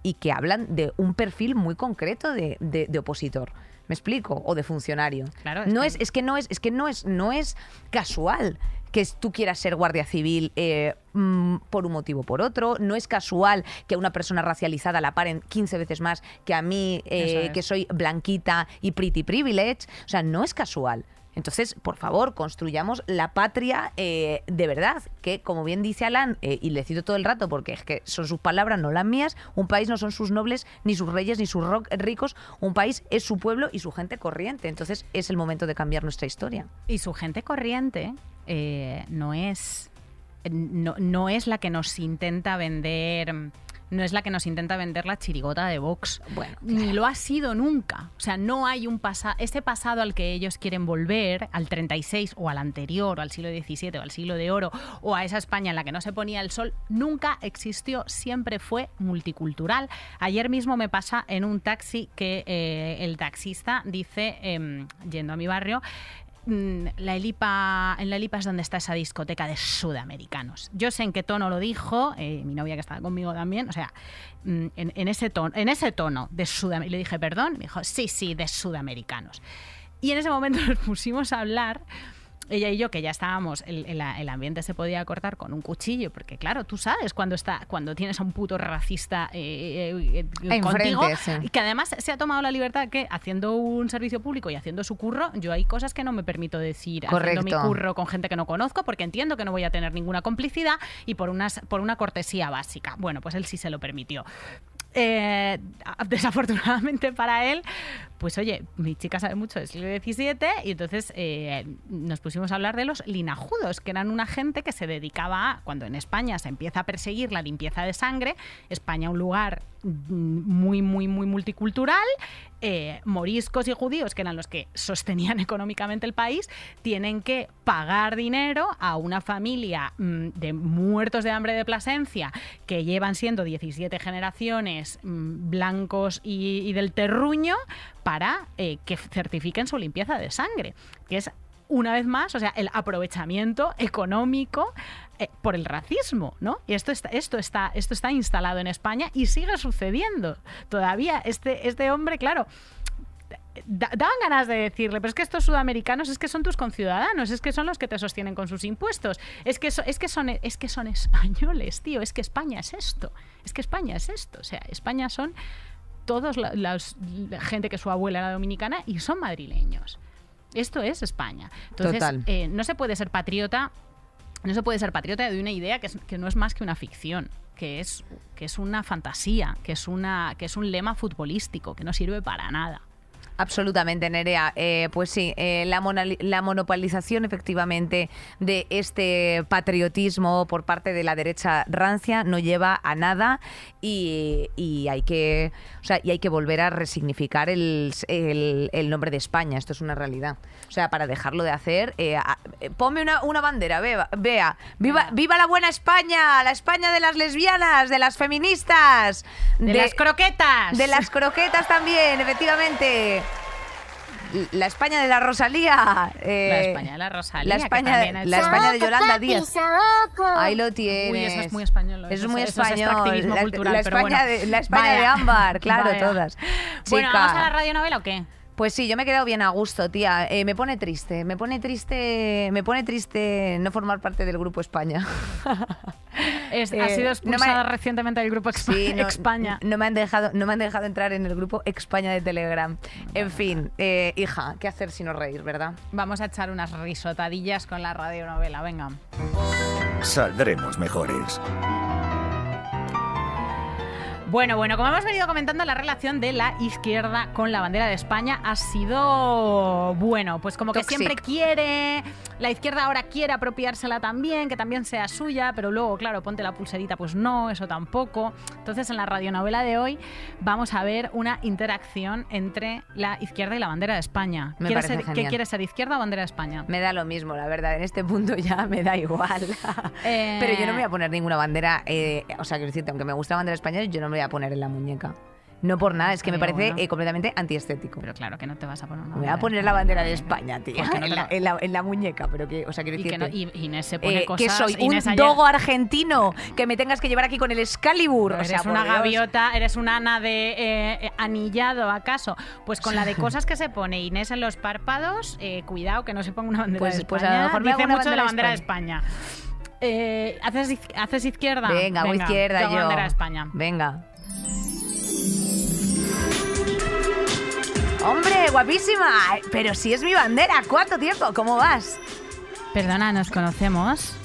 B: y que hablan de un perfil muy concreto de, de- de opositor. ¿Me explico? O de funcionario.
A: Claro, es
B: no
A: que-
B: es, es que no es, es que no es, no es casual que tú quieras ser guardia civil eh, mm, por un motivo o por otro. No es casual que a una persona racializada la paren 15 veces más que a mí, eh,
A: es.
B: que soy blanquita y pretty privilege. O sea, no es casual. Entonces, por favor, construyamos la patria eh, de verdad, que como bien dice Alan, eh, y le cito todo el rato porque es que son sus palabras, no las mías, un país no son sus nobles, ni sus reyes, ni sus ricos, un país es su pueblo y su gente corriente. Entonces, es el momento de cambiar nuestra historia.
A: Y su gente corriente eh, no es no, no es la que nos intenta vender no es la que nos intenta vender la chirigota de Vox.
B: Bueno,
A: Ni lo ha sido nunca. O sea, no hay un pasado, ese pasado al que ellos quieren volver, al 36 o al anterior, o al siglo XVII o al siglo de oro, o a esa España en la que no se ponía el sol, nunca existió, siempre fue multicultural. Ayer mismo me pasa en un taxi que eh, el taxista dice, em, yendo a mi barrio, la Elipa, en la Elipa es donde está esa discoteca de sudamericanos. Yo sé en qué tono lo dijo, eh, mi novia que estaba conmigo también, o sea, mm, en, en ese tono, en ese tono de sudamericanos. Le dije, perdón, me dijo, sí, sí, de sudamericanos. Y en ese momento (laughs) nos pusimos a hablar ella y yo, que ya estábamos, el, el- el ambiente se podía cortar con un cuchillo, porque claro, tú sabes cuando está, cuando tienes a un puto racista eh, eh, eh, contigo,
B: sí.
A: que además se ha tomado la libertad que haciendo un servicio público y haciendo su curro, yo hay cosas que no me permito decir haciendo mi curro con gente que no conozco, porque entiendo que no voy a tener ninguna complicidad y por, unas, por una cortesía básica. Bueno, pues él sí se lo permitió. Eh, (laughs) desafortunadamente para él, pues oye, mi chica sabe mucho del siglo XVII y entonces eh, nos pusimos a hablar de los linajudos, que eran una gente que se dedicaba a, cuando en España se empieza a perseguir la limpieza de sangre, España un lugar mm, muy, muy, muy multicultural, eh, moriscos y judíos, que eran los que sostenían (laughs) económicamente el país, tienen que pagar dinero a una familia mm, de muertos de hambre de Plasencia que llevan siendo 17 generaciones mm, blancos y, y del terruño para eh, que certifiquen su limpieza de sangre, que es una vez más, o sea, el aprovechamiento económico eh, por el racismo, ¿no? Y esto está, esto está, esto está instalado en España y sigue sucediendo. Todavía este, este hombre, claro, da- daban ganas de decirle, pero es que estos sudamericanos es que son tus conciudadanos, es que son los que te sostienen con sus impuestos, es que, es que, son, es que son españoles, tío, es que España es esto, es que España es esto, o sea, España son todos la, gente que su abuela era dominicana y son madrileños. Esto es España. Entonces, eh, no se puede ser patriota, no se puede ser patriota de una idea que, es- que no es más que una ficción, que es, que es una fantasía, que es, una, que es un lema futbolístico, que no sirve para nada.
B: Absolutamente, Nerea. Eh, pues sí, eh, la, la monopolización efectivamente de este patriotismo por parte de la derecha rancia no lleva a nada y, y hay, que, o sea, y hay que volver a resignificar el, el- el nombre de España. Esto es una realidad. O sea, para dejarlo de hacer, eh, a- eh, ponme una, una bandera, vea. Viva,
A: Venga.
B: ¡Viva la buena España! La España de las lesbianas, de las feministas,
A: ¡De, las croquetas!
B: de las croquetas también, efectivamente. La España de la Rosalía. eh,
A: La España de la Rosalía.
B: La España, de,
A: ha
B: la
A: hecho-
B: España de Yolanda Díaz. Ahí lo tienes.
A: Uy, eso es muy español.
B: Eso es
A: eso
B: muy
A: es- eso es
B: español. la,
A: cultural,
B: la
A: pero
B: España,
A: bueno.
B: de, la España de ámbar, claro,
A: Vaya.
B: todas.
A: Bueno,
B: Chica.
A: ¿vamos a la radionovela o qué?
B: Pues sí, yo me he quedado bien a gusto, tía. Eh, me pone triste, me pone triste, me pone triste no formar parte del grupo España. (laughs)
A: Es-
B: Eh,
A: ha sido
B: no me-
A: expulsada recientemente del grupo Expa-
B: Sí, no,
A: España.
B: No me han dejado, no me han dejado entrar en el grupo España de Telegram. En fin, eh, hija, ¿qué hacer si no reír, verdad?
A: Vamos a echar unas risotadillas con la radionovela, venga.
C: Saldremos mejores.
A: Bueno, bueno, como hemos venido comentando, la relación de la izquierda con la bandera de España ha sido, bueno, pues como que
B: Toxic.
A: siempre quiere, la izquierda ahora quiere apropiársela también, que también sea suya, pero luego, claro, ponte la pulserita, pues no, eso tampoco. Entonces, en la radionovela de hoy vamos a ver una interacción entre la izquierda y la bandera de España.
B: Me
A: ¿Quieres
B: parece
A: ser- ¿Qué quieres ser, izquierda o bandera de España?
B: Me da lo mismo, la verdad. En este punto ya (laughs) me da igual.
A: Eh,
B: Pero yo no me voy a poner ninguna bandera. eh, o sea, quiero decirte, aunque me gusta la bandera española, yo no me voy a poner en la muñeca. No por nada, es que me parece
A: bueno.
B: eh, completamente antiestético.
A: Pero claro que no te vas a poner una
B: Me voy a poner la
A: España.
B: bandera de España, tía.
A: ¿Por qué no
B: En la,
A: la-
B: en la- en la muñeca, pero que, o sea, quiero
A: Y, que
B: decirte.
A: no- y Inés se pone
B: eh,
A: cosas...
B: que soy un
A: ayer-
B: dogo argentino que me tengas que llevar aquí con el Excalibur.
A: Pero
B: o sea,
A: eres una
B: Dios.
A: gaviota, eres una ana de eh, anillado, ¿acaso? Pues con la de (laughs) cosas que se pone Inés en los párpados, cuidado que no se ponga una bandera
B: Pues-
A: de
B: pues a
A: España.
B: lo mejor me
A: Dice mucho de la
B: bandera
A: bandera
B: de
A: de España. Eh, ¿haces, ¿Haces izquierda?
B: Venga, hago izquierda yo.
A: bandera de España.
B: Venga. Hombre, guapísima. Pero si es mi bandera, ¿cuánto tiempo? ¿Cómo vas?
A: Perdona, ¿nos conocemos?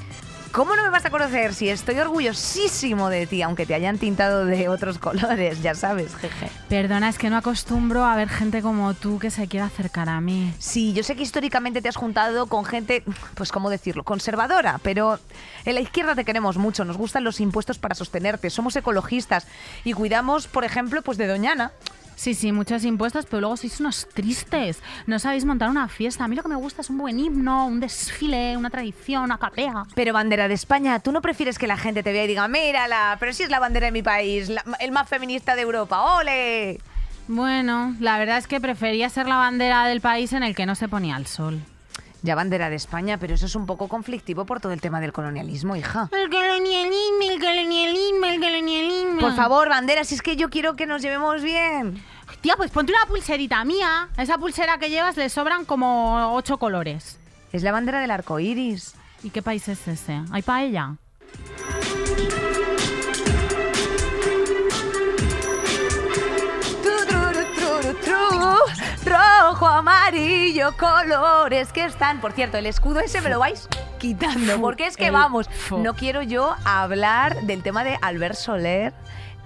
B: ¿Cómo no me vas a conocer si estoy orgullosísimo de ti, aunque te hayan tintado de otros (laughs) colores, ya sabes, jeje?
A: Perdona, es que no acostumbro a ver gente como tú que se quiera acercar a mí.
B: Sí, yo sé que históricamente te has juntado con gente, pues cómo decirlo, conservadora, pero en la izquierda te queremos mucho, nos gustan los impuestos para sostenerte, somos ecologistas y cuidamos, por ejemplo, pues de Doñana.
A: Sí, sí, muchos impuestos, pero luego sois unos tristes. No sabéis montar una fiesta. A mí lo que me gusta es un buen himno, un desfile, una tradición, una capea.
B: Pero bandera de España, ¿tú no prefieres que la gente te vea y diga, mírala, pero si es la bandera de mi país, la- el más feminista de Europa, ole?
A: Bueno, la verdad es que prefería ser la bandera del país en el que no se ponía el sol.
B: Ya bandera de España, pero eso es un poco conflictivo por todo el tema del colonialismo, hija.
A: El colonialismo, el colonialismo, el colonialismo.
B: Por favor, bandera, si es que yo quiero que nos llevemos bien.
A: Tía, pues ponte una pulserita mía. A esa pulsera que llevas le sobran como ocho colores.
B: Es la bandera del arco iris.
A: ¿Y qué país es ese? ¿Hay paella?
B: Rojo, amarillo, colores que están. Por cierto, el escudo ese me lo vais quitando. Porque es que vamos, no quiero yo hablar del tema de Albert Soler,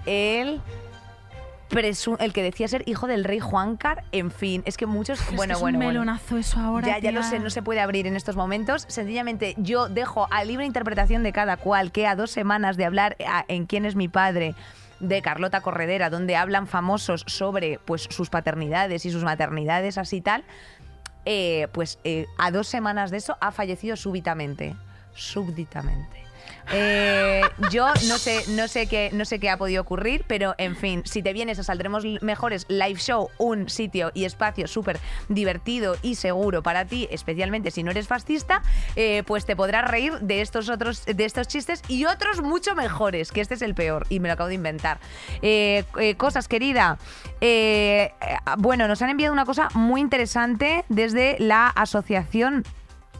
B: el. el que decía ser hijo del rey Juancar, en fin, es que muchos,
A: Es
B: bueno,
A: que es
B: bueno,
A: un
B: bueno.
A: melonazo eso ahora.
B: Ya, ya lo sé, no se puede abrir en estos momentos. Sencillamente yo dejo a libre interpretación de cada cual que a dos semanas de hablar a- en quién es mi padre de Carlota Corredera, donde hablan famosos sobre pues sus paternidades y sus maternidades así tal, eh, pues eh, a dos semanas de eso ha fallecido súbitamente. Súbitamente. Eh, yo no sé, no sé qué, no sé qué ha podido ocurrir, pero en fin, si te vienes a Saldremos Mejores Live Show, un sitio y espacio súper divertido y seguro para ti, especialmente si no eres fascista, eh, pues te podrás reír de estos otros, de estos chistes y otros mucho mejores, que este es el peor y me lo acabo de inventar. Eh, cosas, querida. Bueno, nos han enviado una cosa muy interesante desde la asociación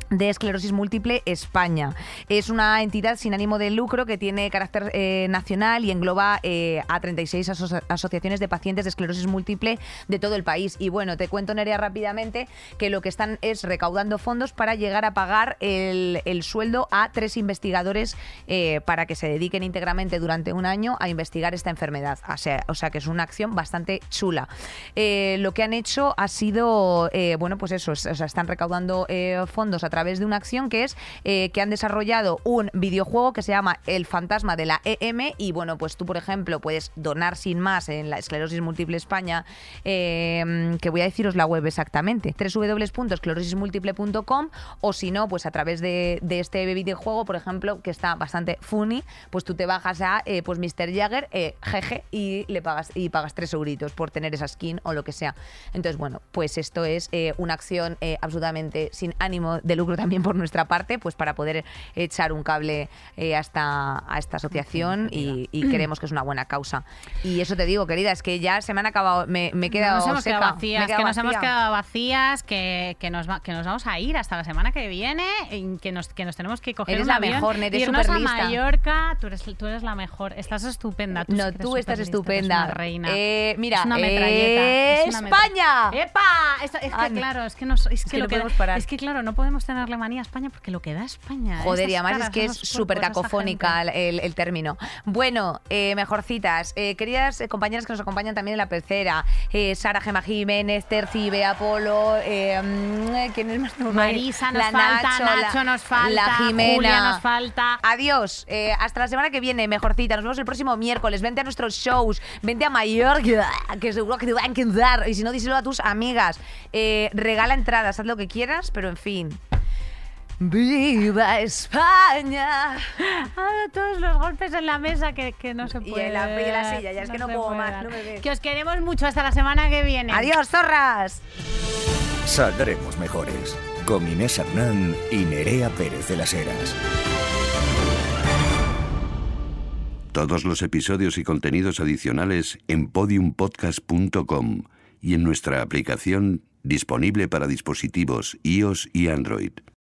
B: de Esclerosis Múltiple España. Es una entidad sin ánimo de lucro que tiene carácter eh, nacional y engloba eh, a 36 aso- asociaciones de pacientes de esclerosis múltiple de todo el país. Y bueno, te cuento, Nerea, rápidamente que lo que están es recaudando fondos para llegar a pagar el, el sueldo a tres investigadores eh, para que se dediquen íntegramente durante un año a investigar esta enfermedad. O sea, o sea que es una acción bastante chula. Lo que han hecho ha sido, bueno, pues eso, están recaudando fondos a través de una acción que es eh, que han desarrollado un videojuego que se llama El fantasma de la EM y bueno, pues tú, por ejemplo, puedes donar sin más en la esclerosis múltiple España, eh, que voy a deciros la web exactamente, www.esclerosismúltiple.com o si no, pues a través de, de este videojuego, por ejemplo, que está bastante funny, pues tú te bajas a eh, pues Mr. Jagger, eh, jeje, y le pagas y pagas tres euritos por tener esa skin o lo que sea. Entonces, bueno, pues esto es una acción absolutamente sin ánimo de lucro también por nuestra parte, pues para poder echar un cable eh, a, esta, a esta asociación y, y creemos que es una buena causa. Y eso te digo, querida, es que ya se me han acabado, me, me he quedado
A: nos hemos
B: seca,
A: quedado vacías, que nos hemos
B: vacía.
A: quedado vacías, que, que, nos va- que nos vamos a ir hasta la semana que viene, y que nos, que nos tenemos que coger
B: Eres
A: un
B: la
A: avión,
B: mejor, Nere,
A: irnos a. Mallorca. Tú eres, tú eres la mejor, estás estupenda. Tú
B: No, tú estás
A: tú eres
B: estupenda.
A: una reina.
B: Eh, mira,
A: es una metralleta. es una
B: ¡España!
A: ¡Epa! Esto- es que
B: no.
A: claro, es que, nos- es que
B: que
A: lo
B: no podemos parar.
A: es que claro, no podemos tenerle manía a España porque lo que da España.
B: Joder, y además es que es súper cacofónica el, el término. Bueno, eh, mejorcitas, eh, queridas eh, compañeras que nos acompañan también en la pecera, eh, Sara Gema Jiménez, Terci, Bea Polo, mm, ¿quién es más?
A: Marisa nos
B: la
A: falta, Nacho nos falta,
B: la Jimena.
A: Julia nos falta.
B: Adiós, hasta la semana que viene, mejorcita. Nos vemos el próximo miércoles. Vente a nuestros shows, vente a Mallorca, que seguro que te va a encantar. Y si no, díselo a tus amigas. Regala entradas, haz lo que quieras, pero en fin. ¡Viva España!
A: Ah, todos los golpes en la mesa que, que no se
B: Y
A: puede.
B: en la- y en la silla, ya es que no puedo
A: puede
B: más, no me.
A: Que os queremos mucho hasta la semana que viene.
B: ¡Adiós, zorras!
C: Saldremos mejores. Con Inés Hernán y Nerea Pérez de las Heras.
E: Todos los episodios y contenidos adicionales en podiumpodcast.com y en nuestra aplicación disponible para dispositivos iOS y Android.